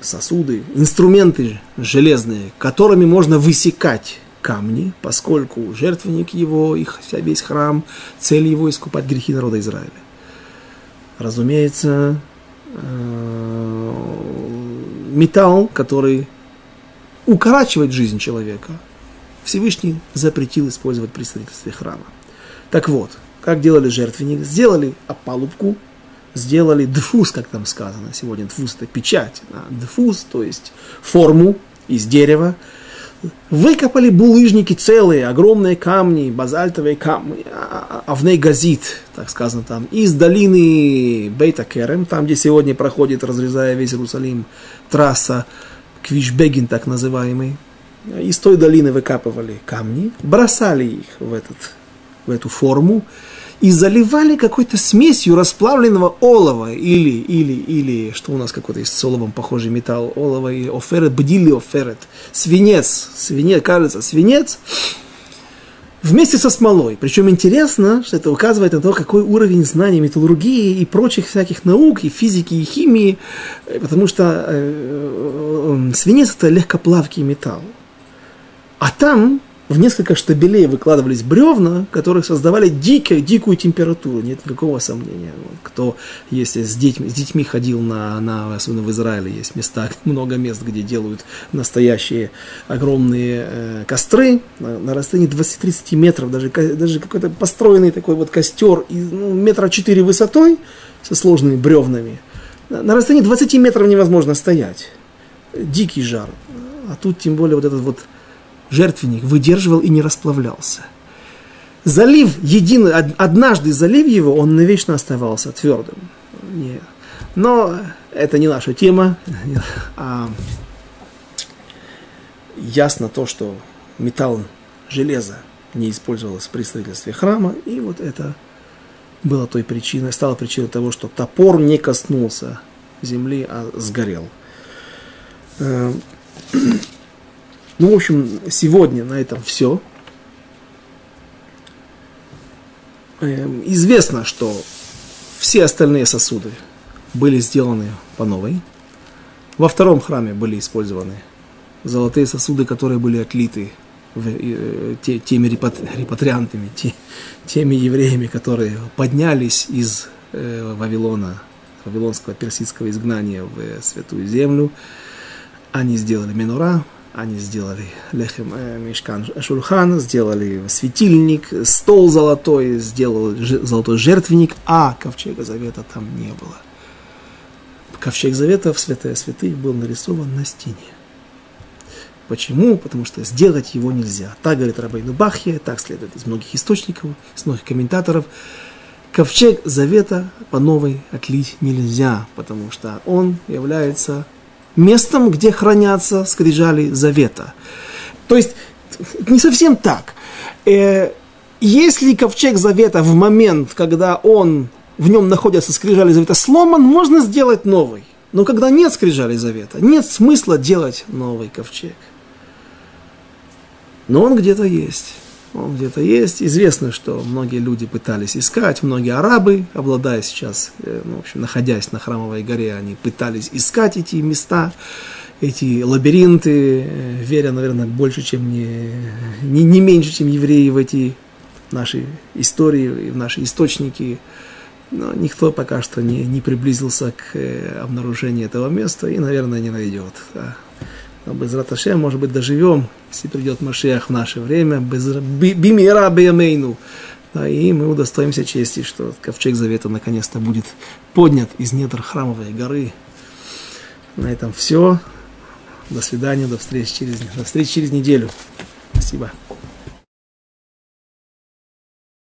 сосуды, инструменты железные, которыми можно высекать камни, поскольку жертвенник его, их, весь храм, цель его искупать грехи народа Израиля. Разумеется, э, металл, который укорачивает жизнь человека – Всевышний запретил использовать при строительстве храма. Так вот, как делали жертвенник? Сделали опалубку, сделали дфус, как там сказано сегодня. Дфус – это печать. Да? Дфус, то есть форму из дерева. Выкопали булыжники целые, огромные камни, базальтовые камни, а, а, авней газит, так сказано там, из долины Бейта Керем, там, где сегодня проходит, разрезая весь Иерусалим, трасса Квишбегин, так называемый, из той долины выкапывали камни, бросали их в, этот, в эту форму и заливали какой-то смесью расплавленного олова или, или, или, что у нас какой-то есть с оловом похожий металл, олово и оферет, бдили оферет, свинец, свинец, кажется, свинец, вместе со смолой. Причем интересно, что это указывает на то, какой уровень знаний металлургии и прочих всяких наук, и физики, и химии, потому что э, э, э свинец это легкоплавкий металл. А там в несколько штабелей выкладывались бревна, которые создавали дикую, дикую температуру, нет никакого сомнения. Кто, если с детьми, с детьми ходил, на, на, особенно в Израиле, есть места, много мест, где делают настоящие огромные э, костры на, на расстоянии 20-30 метров, даже, даже какой-то построенный такой вот костер, и, ну, метра 4 высотой, со сложными бревнами – На расстоянии 20 метров невозможно стоять. Дикий жар. А тут тем более вот этот вот жертвенник выдерживал и не расплавлялся. Залив единый, однажды залив его, он навечно оставался твердым. Но это не наша тема. А ясно то, что металл, железо не использовалось при строительстве храма, и вот это было той причиной, стало причиной того, что топор не коснулся земли, а сгорел. Э, ну, в общем, сегодня на этом все. Э, известно, что все остальные сосуды были сделаны по новой. Во втором храме были использованы золотые сосуды, которые были отлиты э, теми репатриантами, теми евреями, которые поднялись из э, Вавилона, вавилонского персидского изгнания в Святую Землю. Они сделали минура, они сделали лехем э, мешкан шульхан, сделали светильник, стол золотой, сделали золотой жертвенник, а ковчега завета там не было. Ковчег завета в святая святых был нарисован на стене. Почему? Потому что сделать его нельзя. Так говорит Рабейну Бахья, так следует из многих источников, из многих комментаторов. Ковчег завета по новой отлить нельзя, потому что он является местом, где хранятся скрижали завета. То есть, не совсем так. Э, если ковчег завета в момент, когда он, в нем находятся скрижали завета, сломан, можно сделать новый. Но когда нет скрижали завета, нет смысла делать новый ковчег. Но он где-то есть. Он где-то есть. Известно, что многие люди пытались искать, многие арабы, обладая сейчас, э, ну, в общем, находясь на Храмовой горе, они пытались искать эти места, эти лабиринты, э, веря, наверное, больше, чем не, не, не меньше, чем евреи в эти наши истории, в наши источники. Но никто пока что не, не приблизился к э, обнаружению этого места и, наверное, не найдет. Без Раташе, может быть, доживем, если придет Машиах в наше время, без Бимира Беямейну. Да, и мы удостоимся чести, что ковчег завета наконец-то будет поднят из недр храмовой горы. На этом все. До свидания, до встречи через, до встречи через неделю. Спасибо.